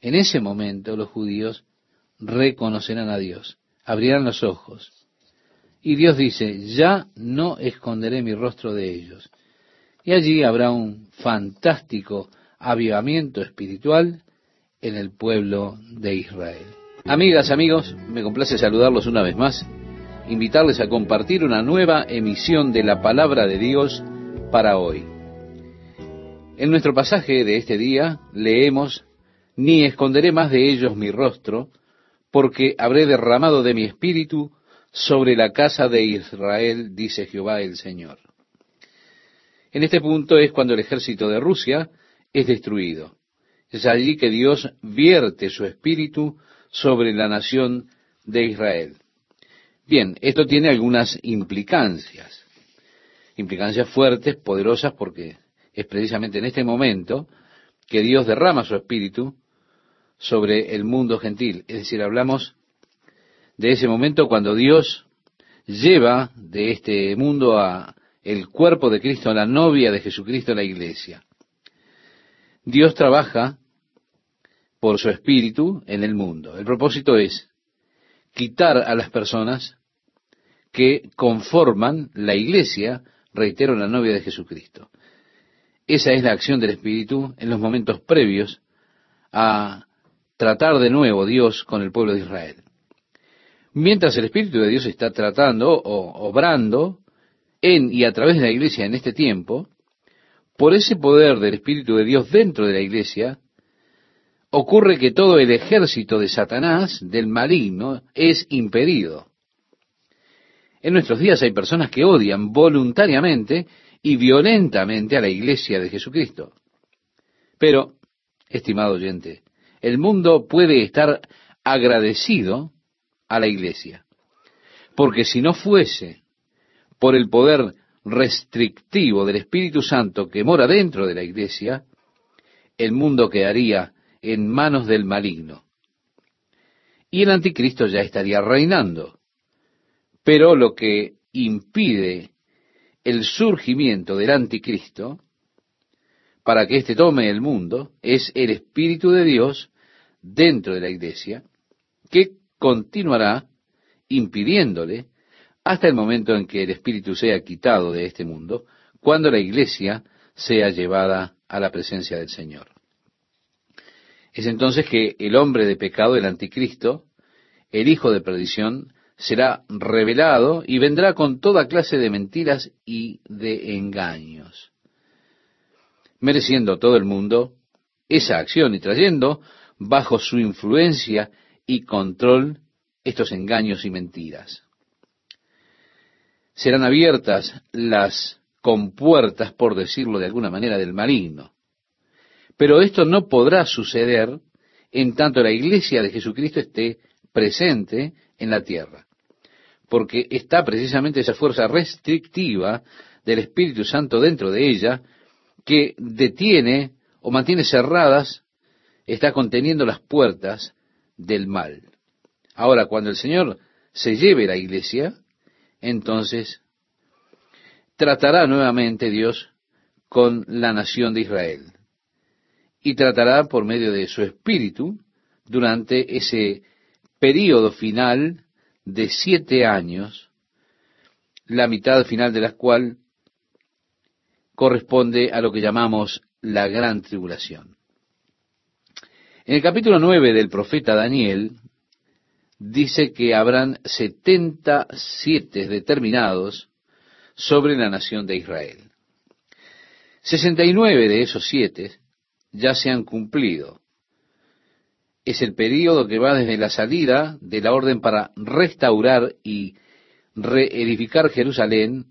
en ese momento los judíos reconocerán a Dios, abrirán los ojos. Y Dios dice, ya no esconderé mi rostro de ellos. Y allí habrá un fantástico avivamiento espiritual en el pueblo de Israel. Amigas, amigos, me complace saludarlos una vez más, invitarles a compartir una nueva emisión de la palabra de Dios para hoy. En nuestro pasaje de este día leemos ni esconderé más de ellos mi rostro, porque habré derramado de mi espíritu sobre la casa de Israel, dice Jehová el Señor. En este punto es cuando el ejército de Rusia es destruido. Es allí que Dios vierte su espíritu sobre la nación de Israel. Bien, esto tiene algunas implicancias, implicancias fuertes, poderosas, porque es precisamente en este momento que Dios derrama su espíritu sobre el mundo gentil. Es decir, hablamos de ese momento cuando Dios lleva de este mundo a el cuerpo de Cristo, a la novia de Jesucristo, la iglesia. Dios trabaja por su espíritu en el mundo. El propósito es quitar a las personas que conforman la iglesia reitero, la novia de Jesucristo. Esa es la acción del Espíritu en los momentos previos a tratar de nuevo Dios con el pueblo de Israel. Mientras el Espíritu de Dios está tratando o obrando en y a través de la iglesia en este tiempo, por ese poder del Espíritu de Dios dentro de la iglesia, ocurre que todo el ejército de Satanás, del maligno, es impedido. En nuestros días hay personas que odian voluntariamente y violentamente a la iglesia de Jesucristo. Pero, estimado oyente, el mundo puede estar agradecido a la iglesia. Porque si no fuese por el poder restrictivo del Espíritu Santo que mora dentro de la iglesia, el mundo quedaría en manos del maligno. Y el anticristo ya estaría reinando. Pero lo que impide el surgimiento del anticristo, para que éste tome el mundo, es el Espíritu de Dios dentro de la iglesia, que continuará impidiéndole hasta el momento en que el Espíritu sea quitado de este mundo, cuando la iglesia sea llevada a la presencia del Señor. Es entonces que el hombre de pecado, el anticristo, el hijo de perdición, será revelado y vendrá con toda clase de mentiras y de engaños, mereciendo todo el mundo esa acción y trayendo bajo su influencia y control estos engaños y mentiras. Serán abiertas las compuertas, por decirlo de alguna manera, del maligno. Pero esto no podrá suceder en tanto la iglesia de Jesucristo esté presente en la tierra. Porque está precisamente esa fuerza restrictiva del Espíritu Santo dentro de ella que detiene o mantiene cerradas, está conteniendo las puertas del mal. Ahora, cuando el Señor se lleve la iglesia, entonces tratará nuevamente Dios con la nación de Israel y tratará por medio de su espíritu durante ese periodo final de siete años, la mitad final de la cual corresponde a lo que llamamos la gran tribulación. En el capítulo nueve del profeta Daniel dice que habrán setenta siete determinados sobre la nación de Israel. Sesenta y nueve de esos siete ya se han cumplido. Es el período que va desde la salida de la orden para restaurar y reedificar Jerusalén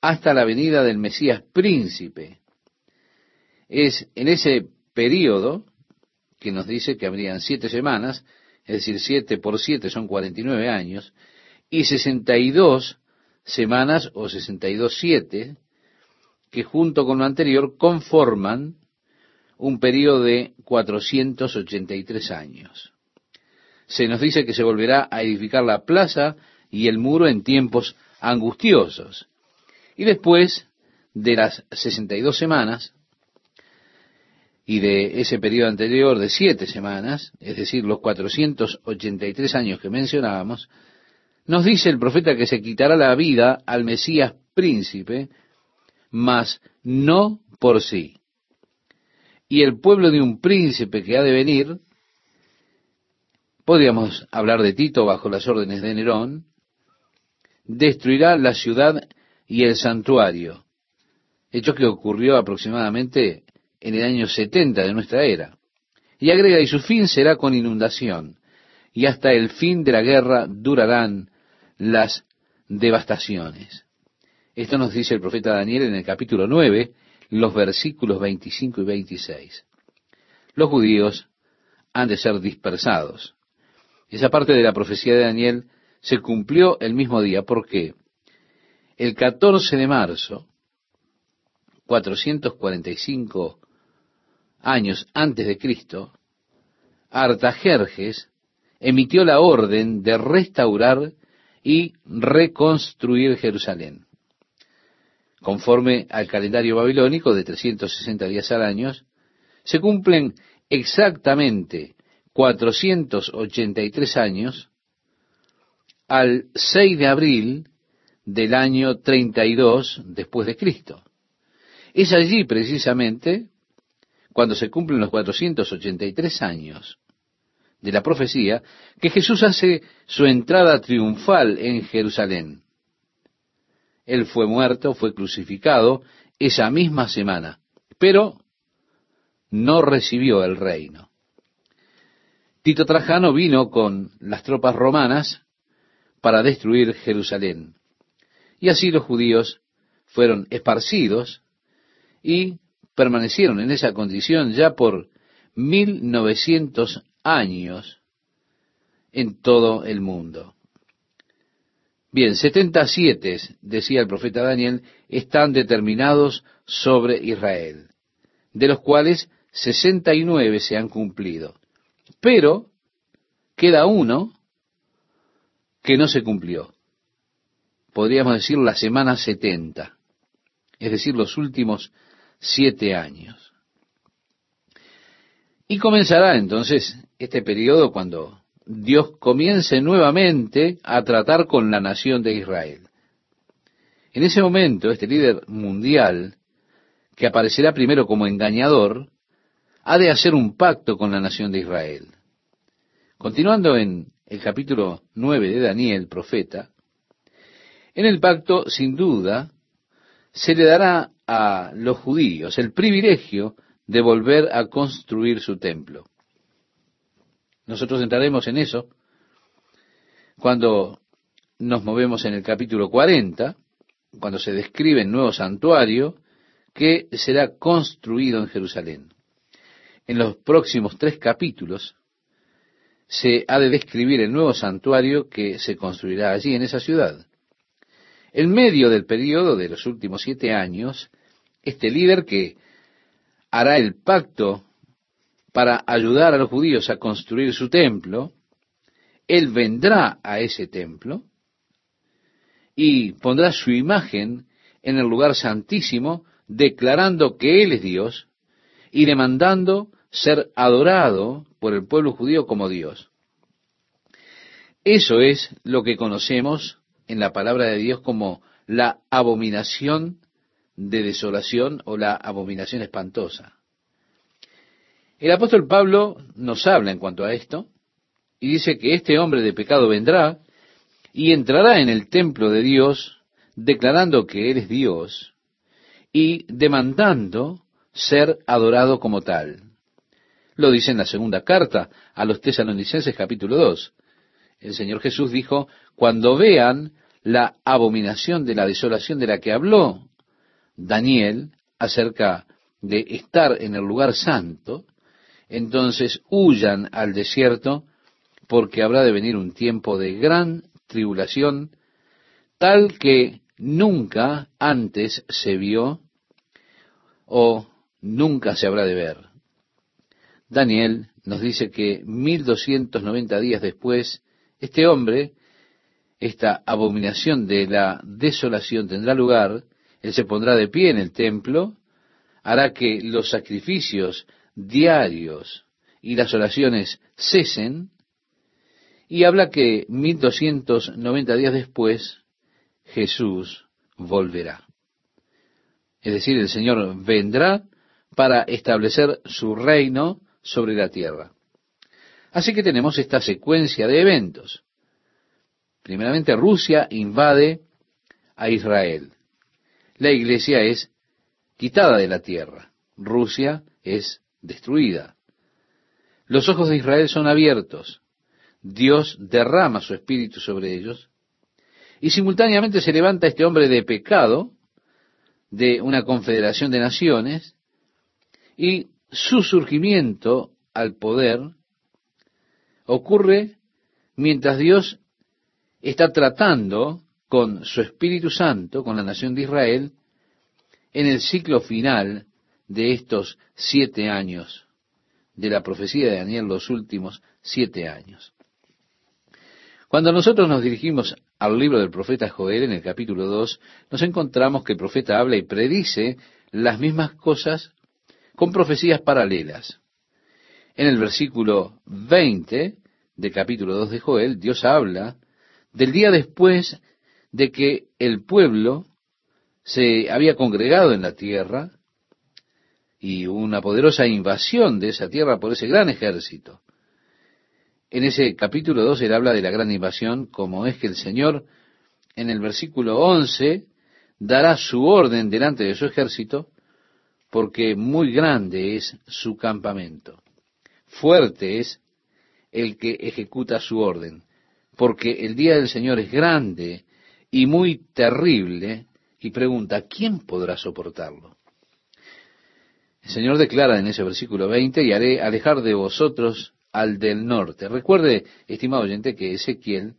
hasta la venida del Mesías príncipe. Es en ese período que nos dice que habrían siete semanas, es decir, siete por siete son cuarenta y nueve años, y sesenta y dos semanas o sesenta y dos siete, que junto con lo anterior conforman un periodo de 483 años. Se nos dice que se volverá a edificar la plaza y el muro en tiempos angustiosos. Y después de las 62 semanas y de ese periodo anterior de siete semanas, es decir, los 483 años que mencionábamos, nos dice el profeta que se quitará la vida al Mesías príncipe, mas no por sí. Y el pueblo de un príncipe que ha de venir, podríamos hablar de Tito bajo las órdenes de Nerón, destruirá la ciudad y el santuario, hecho que ocurrió aproximadamente en el año 70 de nuestra era. Y agrega, y su fin será con inundación, y hasta el fin de la guerra durarán las devastaciones. Esto nos dice el profeta Daniel en el capítulo 9, los versículos 25 y 26. Los judíos han de ser dispersados. Esa parte de la profecía de Daniel se cumplió el mismo día. porque El 14 de marzo, 445 años antes de Cristo, Artajerjes emitió la orden de restaurar y reconstruir Jerusalén. Conforme al calendario babilónico de 360 días al año, se cumplen exactamente 483 años al 6 de abril del año 32 después de Cristo. Es allí precisamente cuando se cumplen los 483 años de la profecía que Jesús hace su entrada triunfal en Jerusalén. Él fue muerto, fue crucificado esa misma semana, pero no recibió el reino. Tito Trajano vino con las tropas romanas para destruir Jerusalén. Y así los judíos fueron esparcidos y permanecieron en esa condición ya por 1900 años en todo el mundo. Bien, 77, decía el profeta Daniel, están determinados sobre Israel, de los cuales 69 se han cumplido. Pero queda uno que no se cumplió. Podríamos decir la semana 70, es decir, los últimos siete años. Y comenzará entonces este periodo cuando Dios comience nuevamente a tratar con la nación de Israel. En ese momento, este líder mundial, que aparecerá primero como engañador, ha de hacer un pacto con la nación de Israel. Continuando en el capítulo 9 de Daniel, profeta, en el pacto, sin duda, se le dará a los judíos el privilegio de volver a construir su templo. Nosotros entraremos en eso cuando nos movemos en el capítulo 40, cuando se describe el nuevo santuario que será construido en Jerusalén. En los próximos tres capítulos se ha de describir el nuevo santuario que se construirá allí en esa ciudad. En medio del periodo de los últimos siete años, este líder que hará el pacto para ayudar a los judíos a construir su templo, él vendrá a ese templo y pondrá su imagen en el lugar santísimo, declarando que Él es Dios y demandando ser adorado por el pueblo judío como Dios. Eso es lo que conocemos en la palabra de Dios como la abominación de desolación o la abominación espantosa. El apóstol Pablo nos habla en cuanto a esto y dice que este hombre de pecado vendrá y entrará en el templo de Dios declarando que Él es Dios y demandando ser adorado como tal. Lo dice en la segunda carta a los tesalonicenses capítulo 2. El Señor Jesús dijo, cuando vean la abominación de la desolación de la que habló Daniel acerca de estar en el lugar santo, entonces huyan al desierto, porque habrá de venir un tiempo de gran tribulación, tal que nunca antes se vio o nunca se habrá de ver. Daniel nos dice que 1290 días después, este hombre, esta abominación de la desolación tendrá lugar, él se pondrá de pie en el templo, hará que los sacrificios diarios y las oraciones cesen, y habla que 1290 días después Jesús volverá. Es decir, el Señor vendrá para establecer su reino sobre la tierra. Así que tenemos esta secuencia de eventos. Primeramente, Rusia invade a Israel la iglesia es quitada de la tierra. Rusia es destruida. Los ojos de Israel son abiertos. Dios derrama su espíritu sobre ellos. Y simultáneamente se levanta este hombre de pecado de una confederación de naciones y su surgimiento al poder ocurre mientras Dios está tratando con su Espíritu Santo, con la nación de Israel, en el ciclo final de estos siete años, de la profecía de Daniel, los últimos siete años. Cuando nosotros nos dirigimos al libro del profeta Joel, en el capítulo 2, nos encontramos que el profeta habla y predice las mismas cosas con profecías paralelas. En el versículo 20 del capítulo 2 de Joel, Dios habla del día después de que el pueblo se había congregado en la tierra y una poderosa invasión de esa tierra por ese gran ejército. En ese capítulo 2 él habla de la gran invasión, como es que el Señor, en el versículo 11, dará su orden delante de su ejército, porque muy grande es su campamento. Fuerte es el que ejecuta su orden, porque el día del Señor es grande y muy terrible, y pregunta, ¿quién podrá soportarlo? El Señor declara en ese versículo 20, y haré alejar de vosotros al del norte. Recuerde, estimado oyente, que Ezequiel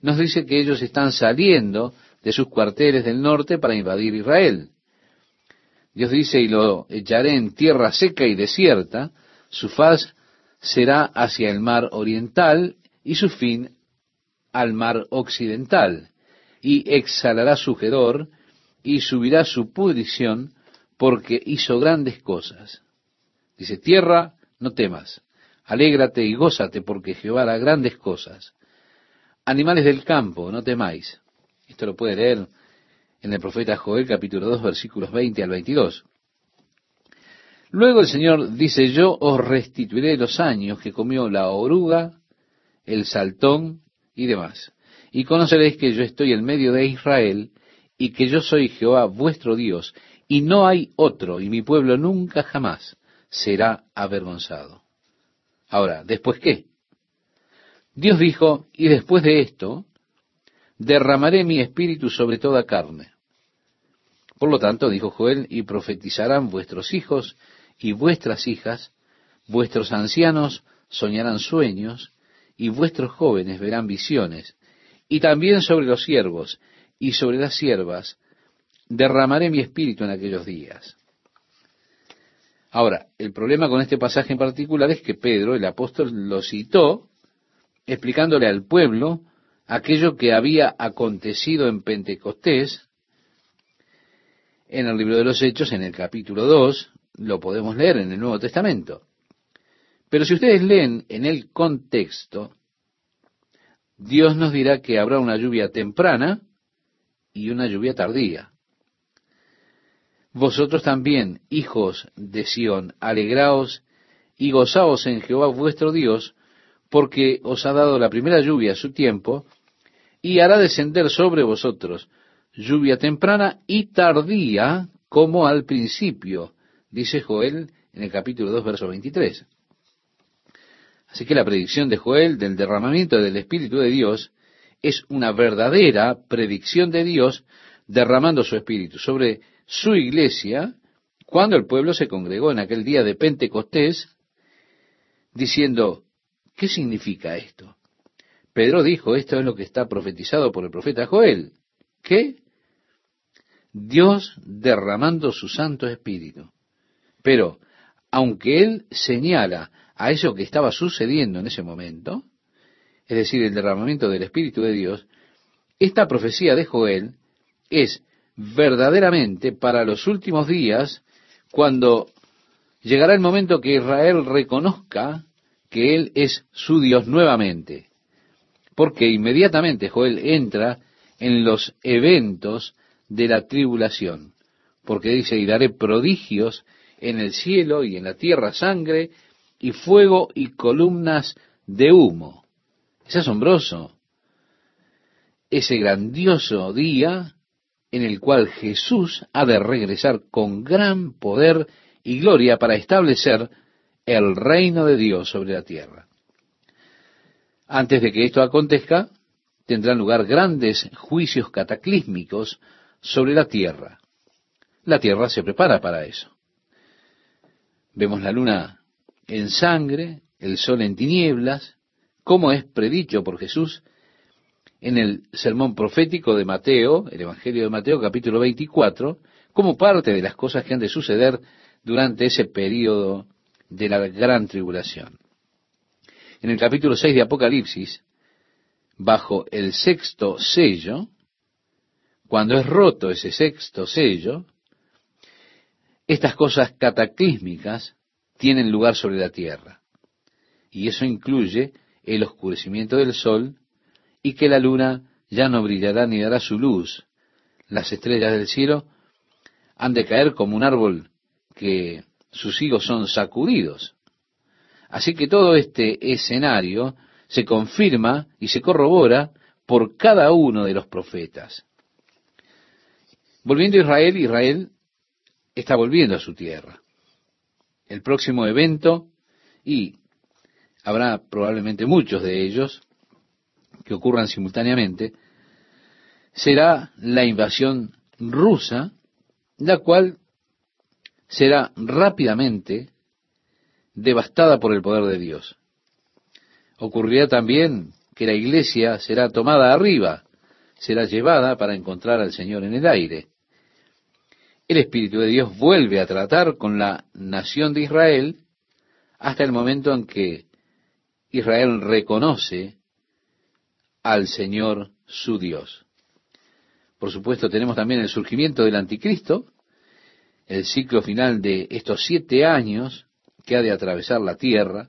nos dice que ellos están saliendo de sus cuarteles del norte para invadir Israel. Dios dice, y lo echaré en tierra seca y desierta, su faz será hacia el mar oriental y su fin al mar occidental, y exhalará su hedor y subirá su pudrición porque hizo grandes cosas. Dice, tierra, no temas, alégrate y gózate porque Jehová hará grandes cosas. Animales del campo, no temáis. Esto lo puede leer en el profeta Joel capítulo 2 versículos 20 al 22. Luego el Señor dice, yo os restituiré los años que comió la oruga, el saltón y demás. Y conoceréis que yo estoy en medio de Israel y que yo soy Jehová vuestro Dios y no hay otro y mi pueblo nunca jamás será avergonzado. Ahora, ¿después qué? Dios dijo, y después de esto, derramaré mi espíritu sobre toda carne. Por lo tanto, dijo Joel, y profetizarán vuestros hijos y vuestras hijas, vuestros ancianos soñarán sueños, y vuestros jóvenes verán visiones, y también sobre los siervos y sobre las siervas derramaré mi espíritu en aquellos días. Ahora, el problema con este pasaje en particular es que Pedro, el apóstol, lo citó explicándole al pueblo aquello que había acontecido en Pentecostés. En el libro de los Hechos, en el capítulo 2, lo podemos leer en el Nuevo Testamento. Pero si ustedes leen en el contexto, Dios nos dirá que habrá una lluvia temprana y una lluvia tardía. Vosotros también, hijos de Sión, alegraos y gozaos en Jehová vuestro Dios, porque os ha dado la primera lluvia a su tiempo, y hará descender sobre vosotros lluvia temprana y tardía como al principio, dice Joel en el capítulo 2, verso 23. Así que la predicción de Joel del derramamiento del Espíritu de Dios es una verdadera predicción de Dios derramando su Espíritu sobre su iglesia cuando el pueblo se congregó en aquel día de Pentecostés, diciendo, ¿qué significa esto? Pedro dijo, esto es lo que está profetizado por el profeta Joel. ¿Qué? Dios derramando su Santo Espíritu. Pero, aunque él señala a eso que estaba sucediendo en ese momento, es decir, el derramamiento del Espíritu de Dios, esta profecía de Joel es verdaderamente para los últimos días, cuando llegará el momento que Israel reconozca que Él es su Dios nuevamente. Porque inmediatamente Joel entra en los eventos de la tribulación. Porque dice, y daré prodigios en el cielo y en la tierra sangre y fuego y columnas de humo. Es asombroso. Ese grandioso día en el cual Jesús ha de regresar con gran poder y gloria para establecer el reino de Dios sobre la tierra. Antes de que esto acontezca, tendrán lugar grandes juicios cataclísmicos sobre la tierra. La tierra se prepara para eso. Vemos la luna en sangre, el sol en tinieblas, como es predicho por Jesús en el sermón profético de Mateo, el Evangelio de Mateo capítulo 24, como parte de las cosas que han de suceder durante ese periodo de la gran tribulación. En el capítulo 6 de Apocalipsis, bajo el sexto sello, cuando es roto ese sexto sello, estas cosas cataclísmicas tienen lugar sobre la tierra. Y eso incluye el oscurecimiento del sol, y que la luna ya no brillará ni dará su luz. Las estrellas del cielo han de caer como un árbol que sus higos son sacudidos. Así que todo este escenario se confirma y se corrobora por cada uno de los profetas. Volviendo a Israel, Israel está volviendo a su tierra. El próximo evento, y habrá probablemente muchos de ellos que ocurran simultáneamente, será la invasión rusa, la cual será rápidamente devastada por el poder de Dios. Ocurrirá también que la iglesia será tomada arriba, será llevada para encontrar al Señor en el aire. El Espíritu de Dios vuelve a tratar con la nación de Israel hasta el momento en que Israel reconoce al Señor su Dios. Por supuesto, tenemos también el surgimiento del anticristo, el ciclo final de estos siete años que ha de atravesar la tierra,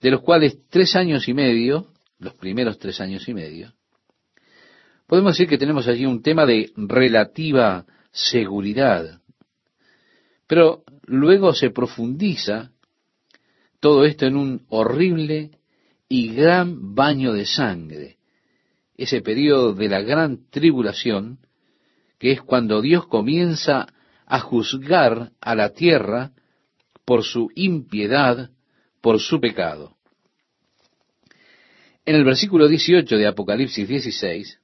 de los cuales tres años y medio, los primeros tres años y medio, podemos decir que tenemos allí un tema de relativa seguridad. Pero luego se profundiza todo esto en un horrible y gran baño de sangre, ese periodo de la gran tribulación, que es cuando Dios comienza a juzgar a la tierra por su impiedad, por su pecado. En el versículo 18 de Apocalipsis 16,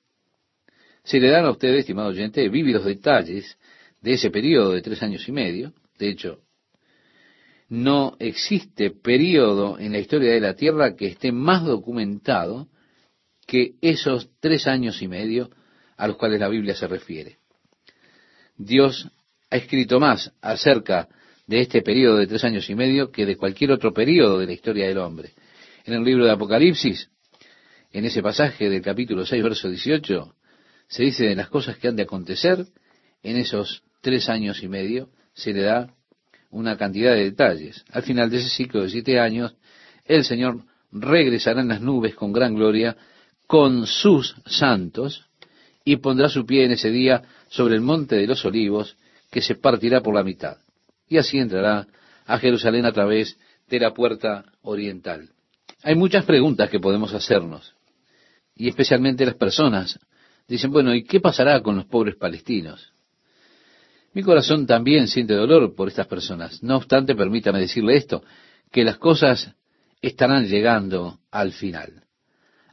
se le dan a ustedes, estimado oyente, vívidos detalles de ese periodo de tres años y medio. De hecho, no existe periodo en la historia de la Tierra que esté más documentado que esos tres años y medio a los cuales la Biblia se refiere. Dios ha escrito más acerca de este periodo de tres años y medio que de cualquier otro periodo de la historia del hombre. En el libro de Apocalipsis, en ese pasaje del capítulo 6, verso 18, se dice de las cosas que han de acontecer en esos tres años y medio, se le da una cantidad de detalles. Al final de ese ciclo de siete años, el Señor regresará en las nubes con gran gloria con sus santos y pondrá su pie en ese día sobre el monte de los olivos que se partirá por la mitad. Y así entrará a Jerusalén a través de la puerta oriental. Hay muchas preguntas que podemos hacernos, y especialmente las personas dicen, bueno, ¿y qué pasará con los pobres palestinos? Mi corazón también siente dolor por estas personas. No obstante, permítame decirle esto, que las cosas estarán llegando al final,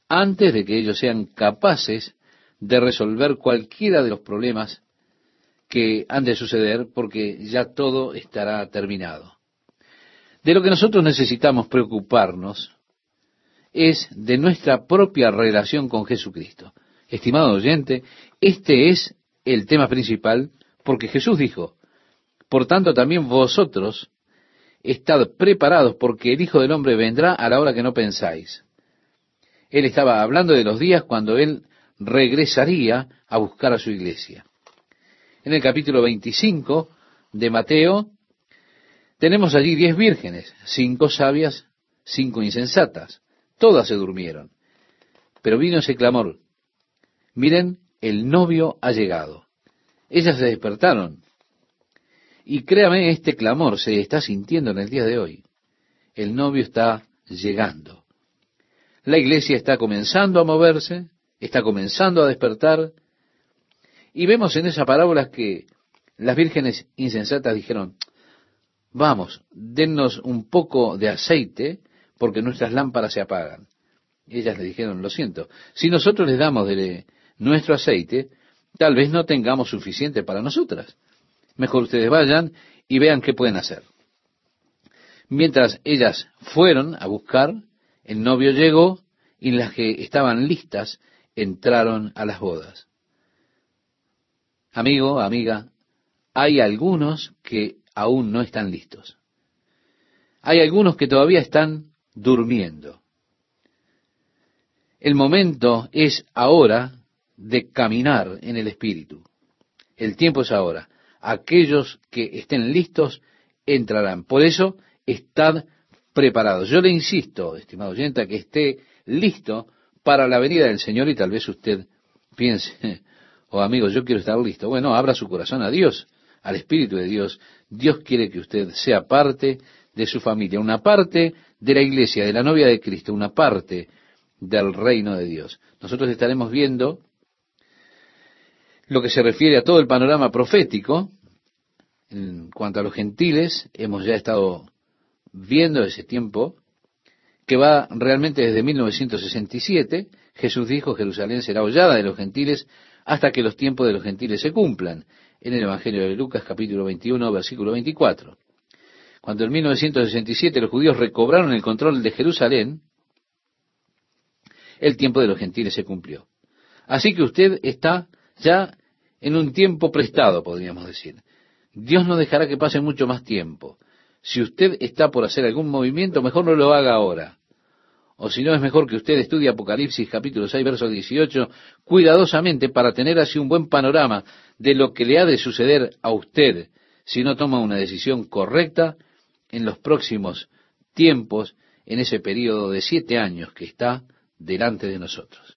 antes de que ellos sean capaces de resolver cualquiera de los problemas que han de suceder, porque ya todo estará terminado. De lo que nosotros necesitamos preocuparnos es de nuestra propia relación con Jesucristo. Estimado oyente, este es el tema principal porque Jesús dijo, por tanto también vosotros estad preparados porque el Hijo del Hombre vendrá a la hora que no pensáis. Él estaba hablando de los días cuando Él regresaría a buscar a su iglesia. En el capítulo 25 de Mateo tenemos allí diez vírgenes, cinco sabias, cinco insensatas. Todas se durmieron. Pero vino ese clamor. Miren, el novio ha llegado. Ellas se despertaron. Y créame, este clamor se está sintiendo en el día de hoy. El novio está llegando. La iglesia está comenzando a moverse, está comenzando a despertar. Y vemos en esa parábola que las vírgenes insensatas dijeron, vamos, dennos un poco de aceite porque nuestras lámparas se apagan. ellas le dijeron, lo siento, si nosotros les damos de nuestro aceite, tal vez no tengamos suficiente para nosotras. Mejor ustedes vayan y vean qué pueden hacer. Mientras ellas fueron a buscar, el novio llegó y las que estaban listas entraron a las bodas. Amigo, amiga, hay algunos que aún no están listos. Hay algunos que todavía están durmiendo. El momento es ahora de caminar en el Espíritu. El tiempo es ahora. Aquellos que estén listos entrarán. Por eso, estad preparados. Yo le insisto, estimado oyente, que esté listo para la venida del Señor y tal vez usted piense, oh amigos, yo quiero estar listo. Bueno, abra su corazón a Dios, al Espíritu de Dios. Dios quiere que usted sea parte de su familia, una parte de la iglesia, de la novia de Cristo, una parte del reino de Dios. Nosotros estaremos viendo lo que se refiere a todo el panorama profético. En cuanto a los gentiles, hemos ya estado viendo ese tiempo que va realmente desde 1967. Jesús dijo, Jerusalén será hollada de los gentiles hasta que los tiempos de los gentiles se cumplan. En el Evangelio de Lucas capítulo 21, versículo 24. Cuando en 1967 los judíos recobraron el control de Jerusalén, el tiempo de los gentiles se cumplió. Así que usted está ya en un tiempo prestado, podríamos decir. Dios no dejará que pase mucho más tiempo. Si usted está por hacer algún movimiento, mejor no lo haga ahora. O si no, es mejor que usted estudie Apocalipsis capítulo 6, verso 18, cuidadosamente para tener así un buen panorama de lo que le ha de suceder a usted si no toma una decisión correcta en los próximos tiempos, en ese periodo de siete años que está delante de nosotros.